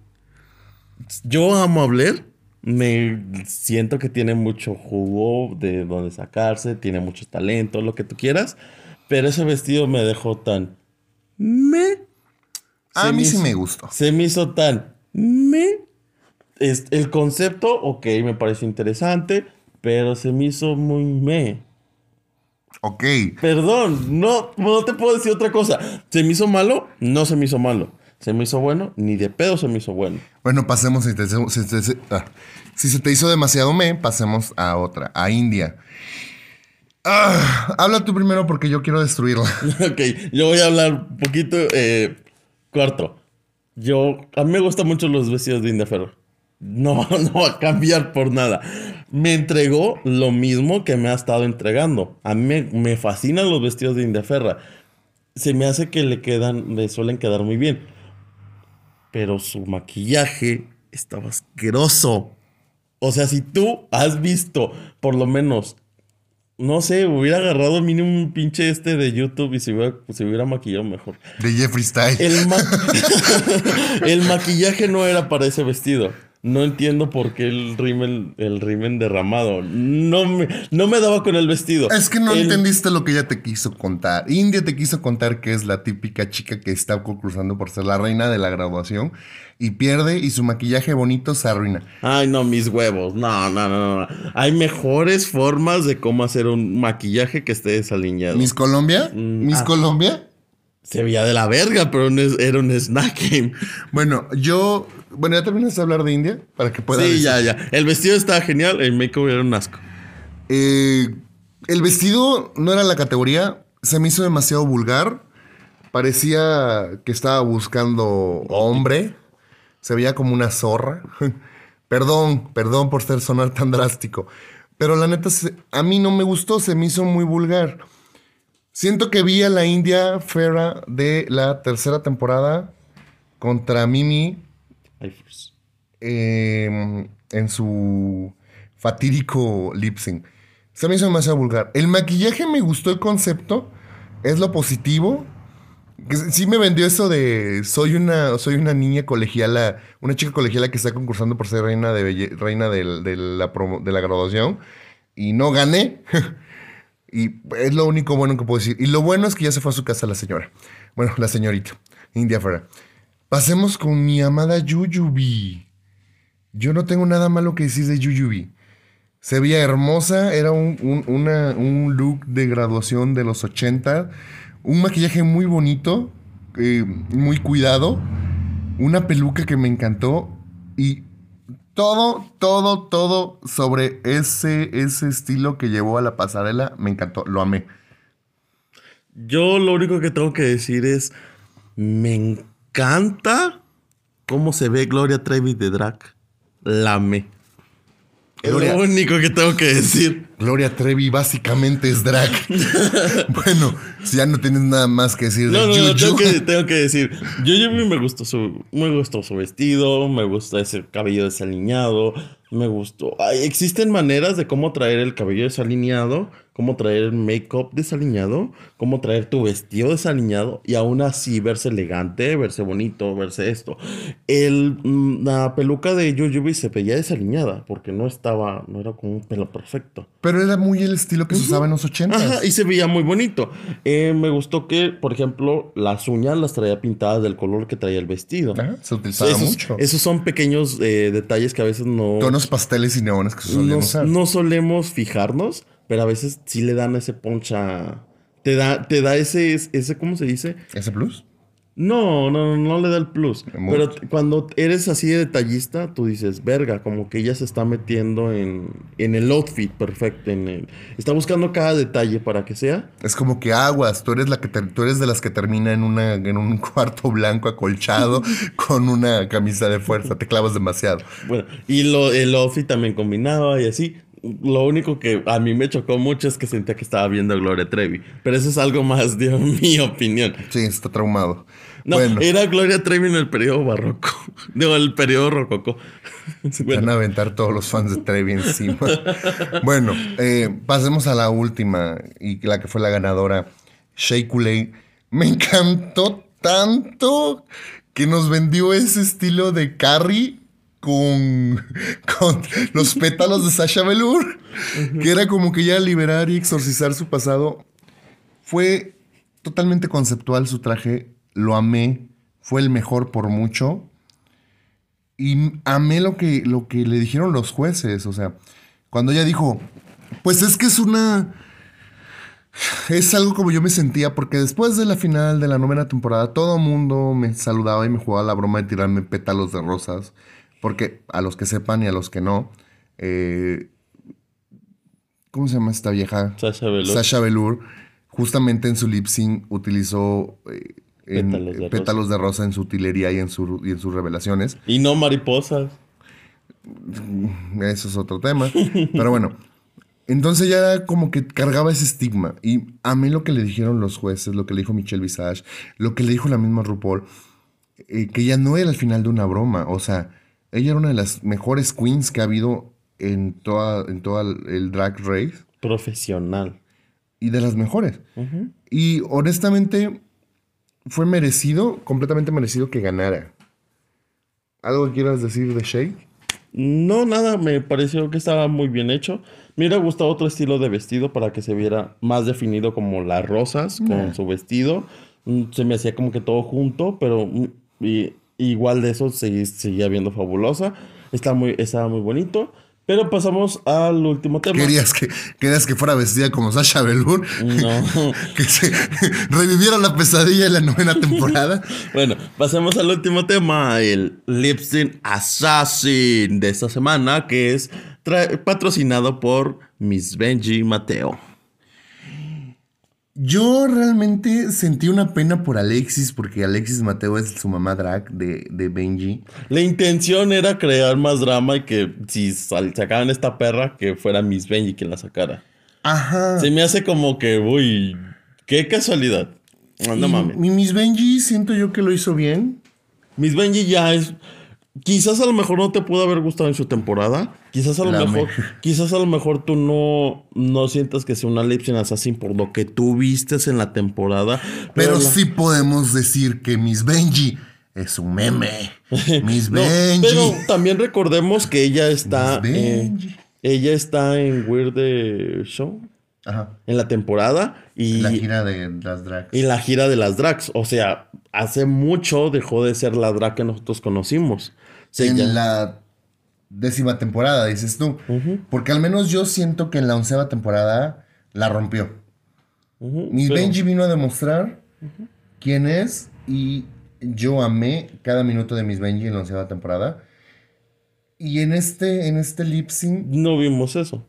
Yo amo a Blair. Me siento que tiene mucho jugo de donde sacarse, tiene mucho talento, lo que tú quieras. Pero ese vestido me dejó tan me. a mí sí me gustó. Se me hizo tan me. Es, el concepto, ok, me pareció interesante, pero se me hizo muy me. Ok. Perdón, no, no te puedo decir otra cosa. ¿Se me hizo malo? No se me hizo malo. ¿Se me hizo bueno? Ni de pedo se me hizo bueno. Bueno, pasemos. Si, te- si te- si- ah. Si se te hizo demasiado me, pasemos a otra, a India. Ah, habla tú primero porque yo quiero destruirla. ok, yo voy a hablar un poquito eh, corto. Yo, a mí me gustan mucho los vestidos de India Ferro. no, no va a cambiar por nada. Me entregó lo mismo que me ha estado entregando. A mí me, fascinan los vestidos de India Ferra. Se me hace que le quedan, le suelen quedar muy bien. Pero su maquillaje estaba asqueroso. O sea, si tú has visto por lo menos no sé, hubiera agarrado mínimo un pinche este de YouTube y se hubiera, se hubiera maquillado mejor. De Jeffree Style. El, ma el maquillaje no era para ese vestido. No entiendo por qué el rimen, el rimen derramado. No me, no me daba con el vestido. Es que no El- entendiste lo que ella te quiso contar. India te quiso contar que es la típica chica que está concursando por ser la reina de la graduación y pierde y su maquillaje bonito se arruina. Ay, no, mis huevos. No, no, no, no. Hay mejores formas de cómo hacer un maquillaje que esté desaliñado. Miss Colombia, Miss ah. Colombia. Se veía de la verga, pero era un snack game. Bueno, yo, bueno, ya terminaste de hablar de India para que pueda. Sí, decir. ya, ya. El vestido estaba genial, el make-up era un asco. Eh, el vestido no era la categoría, se me hizo demasiado vulgar. Parecía que estaba buscando hombre. Se veía como una zorra. perdón, perdón por ser sonar tan drástico. Pero la neta, a mí no me gustó, se me hizo muy vulgar. Siento que vi a la India Fera de la tercera temporada contra Mimi Eh, en su fatídico lip sync. Se me hizo demasiado vulgar. El maquillaje me gustó el concepto, es lo positivo. Sí me vendió eso de soy una, soy una niña colegiala, una chica colegiala que está concursando por ser reina de, reina del- de, la de la graduación y no gané. y es lo único bueno que puedo decir. Y lo bueno es que ya se fue a su casa la señora. Bueno, la señorita, India Ferra. Pasemos con mi amada Yuyubi. Yo no tengo nada malo que decir de Yuyubi. Se veía hermosa, era un, un- un look de graduación de los 80, un maquillaje muy bonito, eh, muy cuidado, una peluca que me encantó y todo, todo, todo sobre ese, ese estilo que llevó a la pasarela me encantó, lo amé. Yo lo único que tengo que decir es, me cómo se ve Gloria Trevi de drag. La amé. Es Gloria- lo único que tengo que decir. Gloria Trevi básicamente es drag. bueno, si ya no tienes nada más que decir No, de no, no, Yuyu. tengo que, tengo que decir. Yo, yo me gustó su, me gustó su vestido, me gustó ese cabello desaliñado, me gustó. Ay, existen maneras de cómo traer el cabello desaliñado, cómo traer el make-up desaliñado, cómo traer tu vestido desaliñado y aún así verse elegante, verse bonito, verse esto. El, mm, la peluca de Yuyubi se veía desaliñada porque no estaba, no era como un pelo perfecto. Pero era muy el estilo que se usaba en los 80. Ajá, y se veía muy bonito. Eh, me gustó que, por ejemplo, las uñas las traía pintadas del color que traía el vestido. Ajá, se utilizaba esos, mucho. esos son pequeños eh, detalles que a veces no, Tonos pasteles y neones que se solían no, no solemos fijarnos, pero a veces sí le dan ese poncha. Te da, te da ese, ese, ¿cómo se dice? ¿Ese plus? No, no, no le da el plus. Emote. Pero cuando eres así de detallista, tú dices, verga, como que ella se está metiendo en, en el outfit perfecto. En el, está buscando cada detalle para que sea. Es como que aguas, tú eres la que ter- tú eres de las que termina en una en un cuarto blanco acolchado con una camisa de fuerza, te clavas demasiado. Bueno, y lo, el outfit también combinaba y así. Lo único que a mí me chocó mucho es que sentía que estaba viendo a Gloria Trevi. Pero eso es algo más de mi opinión. Sí, está traumado. No, bueno, era Gloria Trevi en el periodo barroco. Digo, el periodo rococó. Bueno, van a aventar todos los fans de Trevi encima. bueno, eh, pasemos a la última y la que fue la ganadora, Shea Coulee. Me encantó tanto que nos vendió ese estilo de Carrie con, con los pétalos de Sasha Velour, que era como que ya liberar y exorcizar su pasado. Fue totalmente conceptual su traje, lo amé, fue el mejor por mucho. Y amé lo que, lo que le dijeron los jueces, o sea, cuando ella dijo, pues es que es una... Es algo como yo me sentía, porque después de la final de la novena temporada, todo el mundo me saludaba y me jugaba la broma de tirarme pétalos de rosas, porque a los que sepan y a los que no, eh, ¿cómo se llama esta vieja? Sasha Velour. Sasha Velour, justamente en su lip sync utilizó eh, en- Pétalos de rosa. pétalos de rosa en su utilería y en, su, y en sus revelaciones. Y no mariposas. Eso es otro tema. Pero bueno. Entonces ya como que cargaba ese estigma. Y a mí lo que le dijeron los jueces, lo que le dijo Michelle Visage, lo que le dijo la misma RuPaul, eh, que ya no era el final de una broma. O sea, ella era una de las mejores queens que ha habido en toda, en toda el drag race. Profesional. Y de las mejores. Y honestamente, fue merecido, completamente merecido que ganara. ¿Algo que quieras decir de Shay? No, nada, me pareció que estaba muy bien hecho. Me hubiera gustado otro estilo de vestido para que se viera más definido como las rosas con su vestido. Mm, se me hacía como que todo junto, pero mm, igual de eso seguía viendo fabulosa. Está muy, estaba muy bonito. Pero pasamos al último tema. ¿Querías que, querías que fuera vestida como Sasha Velour? No. que se reviviera la pesadilla de la novena temporada. bueno, pasemos al último tema, el Lip Assassin de esta semana, que es patrocinado por Miss Benji Mateo. Yo realmente sentí una pena por Alexis, porque Alexis Mateo es su mamá drag de, Benji. La intención era crear más drama y que si sacaban esta perra, que fuera Miss Benji quien la sacara. Ajá. Se me hace como que, uy, qué casualidad. No, mames. Mi Miss Benji siento yo que lo hizo bien. Miss Benji ya es. Quizás a lo mejor no te pudo haber gustado en su temporada. Quizás a lo mejor, quizás a lo mejor tú no, no sientas que sea una Lipsin Assassin por lo que tú vistes en la temporada. Pero, sí podemos decir que Miss Benji es un meme. Miss Benji. Pero también recordemos que ella está. ella está en Weird Show. Ajá. En la temporada. Y la gira de las drags. Y la gira de las drags. O sea, hace mucho dejó de ser la drag que nosotros conocimos. en la décima temporada, dices tú. Porque al menos yo siento que en la onceava temporada la rompió. Miss Benji vino a demostrar quién es y yo amé cada minuto de Miss Benji en la onceava temporada. Y en este, en este lip sync... No vimos eso.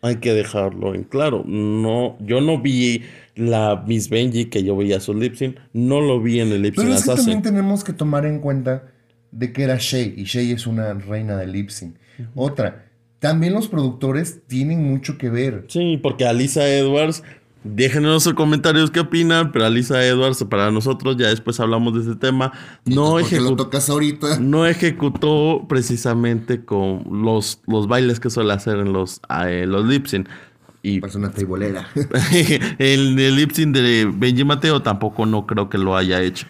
Hay que dejarlo en claro. No, yo no vi la Miss Benji que yo veía su lip sync. No lo vi en el lip sync. Pero es también tenemos que tomar en cuenta de que era Shay, y Shay es una reina de lip sync. Otra, también los productores tienen mucho que ver. Sí, porque Alisa Edwards, déjenos sus comentarios qué opinan, pero Alisa Edwards, para nosotros, ya después hablamos de ese tema, no, lo tocas ahorita? no ejecutó precisamente con los, los bailes que suele hacer en los, eh, los lip sync. Y Parece una teibolera. el, el lip sync de Benji Mateo tampoco no creo que lo haya hecho.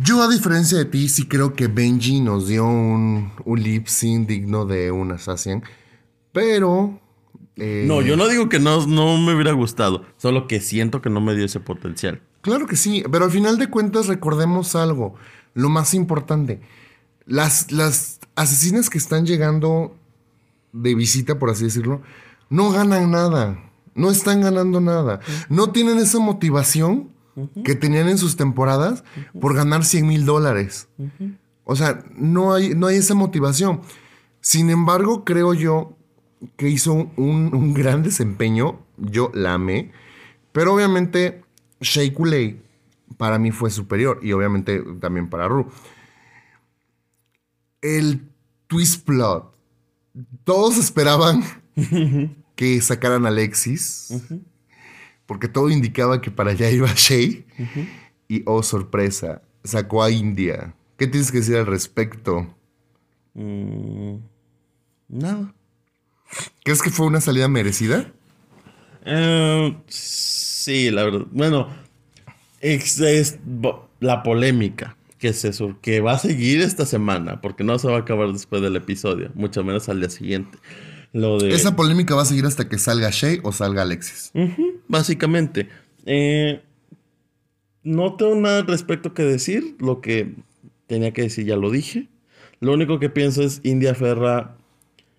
Yo, a diferencia de ti, sí creo que Benji nos dio un, un lip sync digno de un Assassin. Pero. Eh, no, yo no digo que no, no me hubiera gustado. Solo que siento que no me dio ese potencial. Claro que sí. Pero al final de cuentas, recordemos algo. Lo más importante. Las, las asesinas que están llegando de visita, por así decirlo, no ganan nada. No están ganando nada. No tienen esa motivación que tenían en sus temporadas por ganar 100 mil dólares. O sea, no hay, no hay esa motivación. Sin embargo, creo yo que hizo un, gran desempeño. Yo la amé. Pero obviamente, Shea Coulee para mí fue superior. Y obviamente también para Ru. El twist plot. Todos esperaban que sacaran a Alexis porque todo indicaba que para allá iba Shay. Y oh, sorpresa, sacó a India. ¿Qué tienes que decir al respecto? Mm, nada. ¿Crees que fue una salida merecida? Eh, sí, la verdad. Bueno, es, es, la polémica que eso, que va a seguir esta semana, porque no se va a acabar después del episodio, mucho menos al día siguiente. Esa polémica va a seguir hasta que salga Shay o salga Alexis. básicamente. Eh, no tengo nada al respecto que decir. Lo que tenía que decir ya lo dije. Lo único que pienso es India Ferra,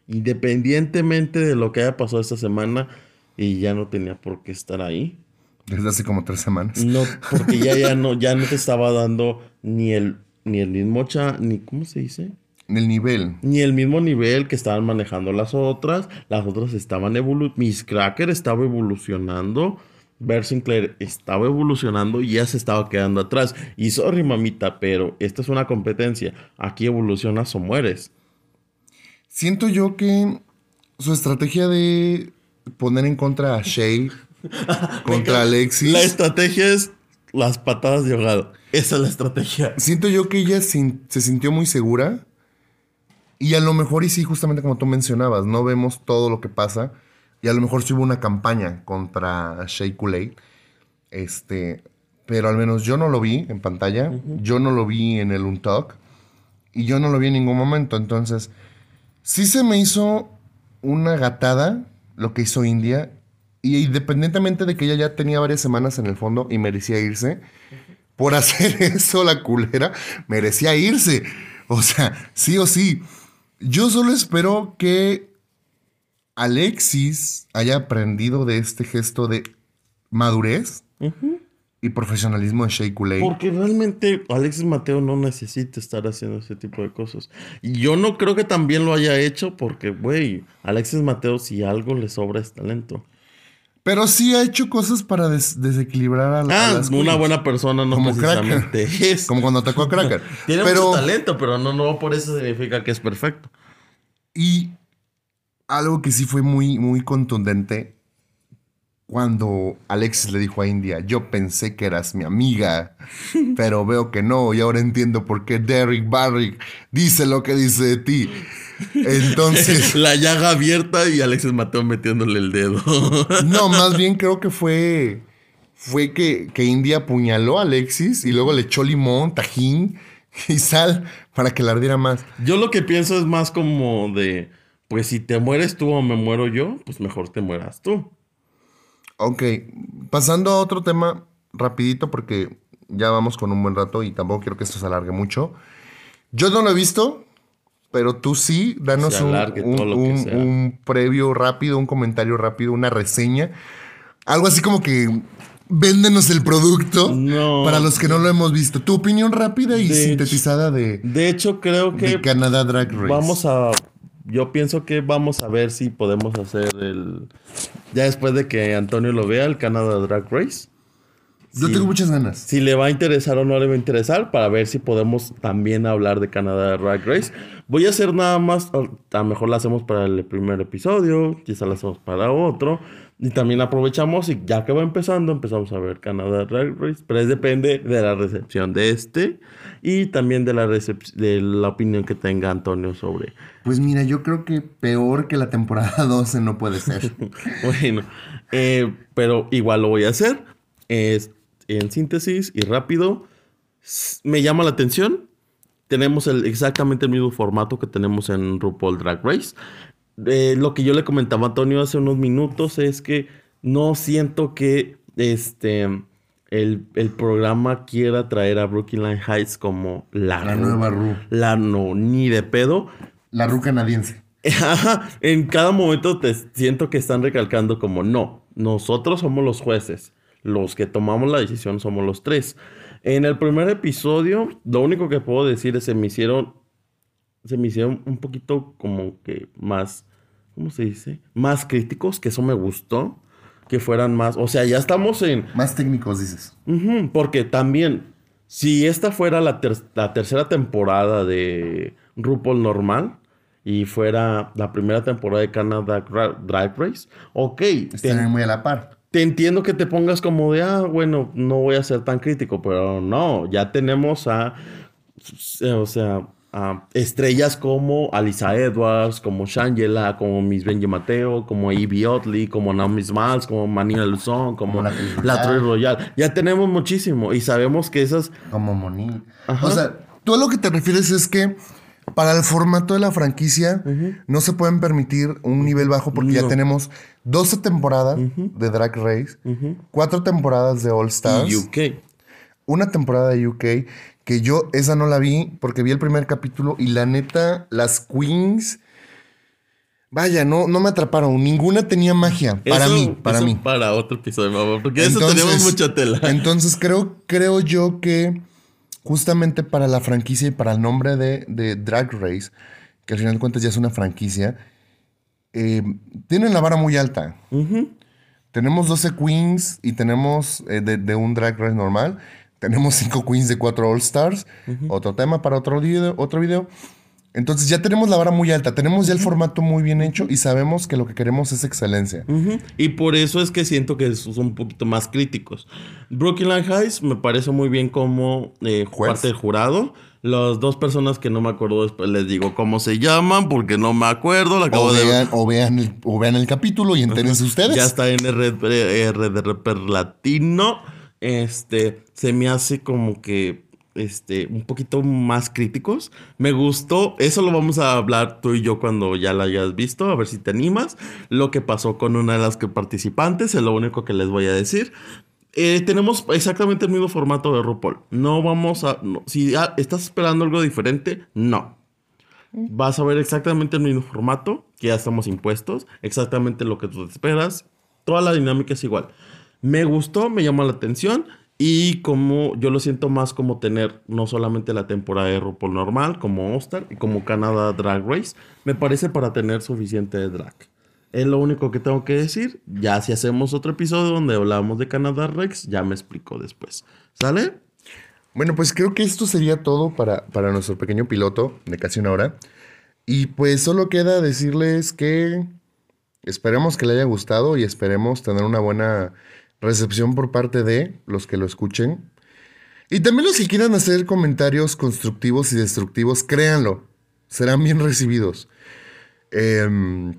independientemente de lo que haya pasado esta semana, y ya no tenía por qué estar ahí. Desde hace como tres semanas. No, porque ya, ya, no, ya no te estaba dando ni el, ni el mismo cha, ni, ¿cómo se dice? El nivel. Ni el mismo nivel que estaban manejando las otras. Las otras estaban evolucionando. Miss Cracker estaba evolucionando. Bert Sinclair estaba evolucionando y ya se estaba quedando atrás. Y sorry, mamita, pero esta es una competencia. Aquí evolucionas o mueres. Siento yo que su estrategia de poner en contra a Shay contra Alexis. La estrategia es las patadas de ahogado. Esa es la estrategia. Siento yo que ella se sintió muy segura. Y a lo mejor, y sí, justamente como tú mencionabas, no vemos todo lo que pasa. Y a lo mejor sí hubo una campaña contra Shea Kool-Aid. Este, pero al menos yo no lo vi en pantalla. Yo no lo vi en el Untalk. Y yo no lo vi en ningún momento. Entonces, sí se me hizo una gatada lo que hizo India. Y independientemente de que ella ya tenía varias semanas en el fondo y merecía irse, por hacer eso la culera merecía irse. O sea, sí o sí. Yo solo espero que Alexis haya aprendido de este gesto de madurez y profesionalismo de Shea Kool-Aid. Porque realmente Alexis Mateo no necesita estar haciendo ese tipo de cosas. Y yo no creo que también lo haya hecho porque, güey, Alexis Mateo si algo le sobra es talento. Pero sí ha hecho cosas para des- desequilibrar a, la- a Ah, las una queens. buena persona no Como precisamente es. Como cuando atacó a Cracker. Tiene pero, mucho talento, pero no, no por eso significa que es perfecto. Y algo que sí fue muy, muy contundente cuando Alexis le dijo a India, yo pensé que eras mi amiga, pero veo que no, y ahora entiendo por qué Derrick Barrick dice lo que dice de ti. Entonces, La llaga abierta y Alexis Mateo metiéndole el dedo. no, más bien creo que fue, fue que, que India apuñaló a Alexis y luego le echó limón, tajín y sal para que la ardiera más. Yo lo que pienso es más como de, pues si te mueres tú o me muero yo, pues mejor te mueras tú. Ok, pasando a otro tema rapidito porque ya vamos con un buen rato y tampoco quiero que esto se alargue mucho. Yo no lo he visto, pero tú sí, danos un, previo rápido, un comentario rápido, una reseña. Algo así como que véndenos el producto No. para los que no lo hemos visto. Tu opinión rápida y De sintetizada de, De hecho, creo que de Canadá Drag Race. vamos a... Yo pienso que vamos a ver si podemos hacer el... Ya después de que Antonio lo vea, el Canadá Drag Race. Yo tengo muchas ganas. Si le va a interesar o no le va a interesar, para ver si podemos también hablar de Canadá Drag Race. Voy a hacer nada más, a lo mejor la hacemos para el primer episodio, quizá la hacemos para otro. Y también aprovechamos y ya que va empezando, empezamos a ver Canadá Drag Race. Pero es depende de la recepción de este y también de la, de la opinión que tenga Antonio sobre. Pues mira, yo creo que peor que la temporada 12 no puede ser. Bueno, eh, pero igual lo voy a hacer. Es en síntesis y rápido. Me llama la atención. Tenemos el, exactamente el mismo formato que tenemos en RuPaul Drag Race. Eh, lo que yo le comentaba a Antonio hace unos minutos es que no siento que este el, el programa quiera traer a Brooklyn Heights como la, nueva Ru. La no, ni de pedo. La Ru canadiense. En cada momento te siento que están recalcando como no, nosotros somos los jueces, los que tomamos la decisión somos los tres. En el primer episodio, lo único que puedo decir es se me hicieron, se me hicieron un poquito como que más, ¿cómo se dice? Más críticos, que eso me gustó, que fueran más, o sea, ya estamos en, Más técnicos, dices. Ujú, porque también, si esta fuera la, ter- la tercera temporada de RuPaul normal y fuera la primera temporada de Canada Drag Race, ok, Están muy a la par. te entiendo que te pongas como de, ah, bueno, no voy a ser tan crítico, pero no, ya tenemos a, o sea, a estrellas como Alisa Edwards, como Shangela, como Miss Benji Mateo, como Evie Otley, como Naomi Smalls, como Manila Luzón, como Como la Troy Royal. Ya tenemos muchísimo y sabemos que esas... Como Moni. Ajá. O sea, tú a lo que te refieres es que para el formato de la franquicia no se pueden permitir un nivel bajo porque ya tenemos 12 temporadas de Drag Race, cuatro temporadas de All Stars, Y UK. una temporada de UK que yo esa no la vi porque vi el primer capítulo y la neta las queens vaya, no no me atraparon, ninguna tenía magia para Eso- mí, para eso mí. Para otro episodio, mamá, porque eso tenemos mucha tela. Entonces creo, creo yo que justamente para la franquicia y para el nombre de, de Drag Race, que al final de cuentas ya es una franquicia, eh, tienen la vara muy alta. Tenemos 12 queens y tenemos eh, de, de un Drag Race normal. Tenemos 5 queens de 4 All Stars. Otro tema para otro video. Otro video. Entonces ya tenemos la vara muy alta, tenemos ya el formato muy bien hecho y sabemos que lo que queremos es excelencia. Y por eso es que siento que son un poquito más críticos. Brooklyn Heights me parece muy bien como eh, parte del jurado. Las dos personas que no me acuerdo después les digo cómo se llaman porque no me acuerdo. La acabo O de vean, o, vean el, o vean el capítulo y entérense ustedes. Ya está en R, R de Reper Latino. Este, se me hace como que, este, un poquito más críticos. Me gustó, eso lo vamos a hablar tú y yo cuando ya la hayas visto, a ver si te animas. Lo que pasó con una de las participantes, es lo único que les voy a decir. Eh, tenemos exactamente el mismo formato de RuPaul. No vamos a, si ah, estás esperando algo diferente, no. Vas a ver exactamente el mismo formato, que ya estamos impuestos, exactamente lo que tú esperas. Toda la dinámica es igual. Me gustó, me llamó la atención y como yo lo siento más como tener no solamente la temporada de RuPaul normal, como All Star y como Canadá Drag Race, me parece para tener suficiente de drag. Es lo único que tengo que decir. Ya si hacemos otro episodio donde hablamos de Canadá Rex, ya me explico después. ¿Sale? Bueno, pues creo que esto sería todo para, para nuestro pequeño piloto de casi una hora. Y pues solo queda decirles que esperemos que le haya gustado y esperemos tener una buena recepción por parte de los que lo escuchen. Y también los que quieran hacer comentarios constructivos y destructivos, créanlo, serán bien recibidos. Em,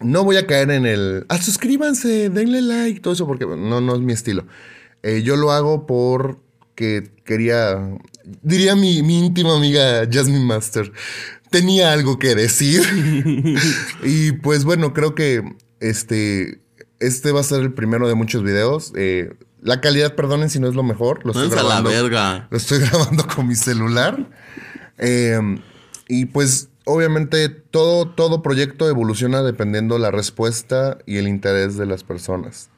no voy a caer en el, ah, suscríbanse, denle like, todo eso, porque no, no es mi estilo. Eh, yo lo hago porque quería, diría mi, mi íntima amiga Jasmine Master, tenía algo que decir. y pues bueno, creo que este, este va a ser el primero de muchos videos. Eh, la calidad, perdonen si no es lo mejor. Lo estoy, Váyanse a la grabando, verga. lo estoy grabando con mi celular. Eh, y pues obviamente todo, todo proyecto evoluciona dependiendo la respuesta y el interés de las personas.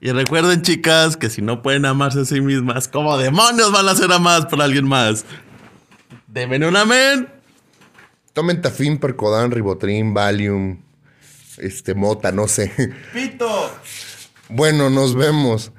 Y recuerden, chicas, que si no pueden amarse a sí mismas, ¿cómo demonios van a ser amadas por alguien más? Deben un amén. Tomen Tafin, Percodan, Ribotrin, Valium, este, Mota, no sé. Pito. Bueno, nos vemos.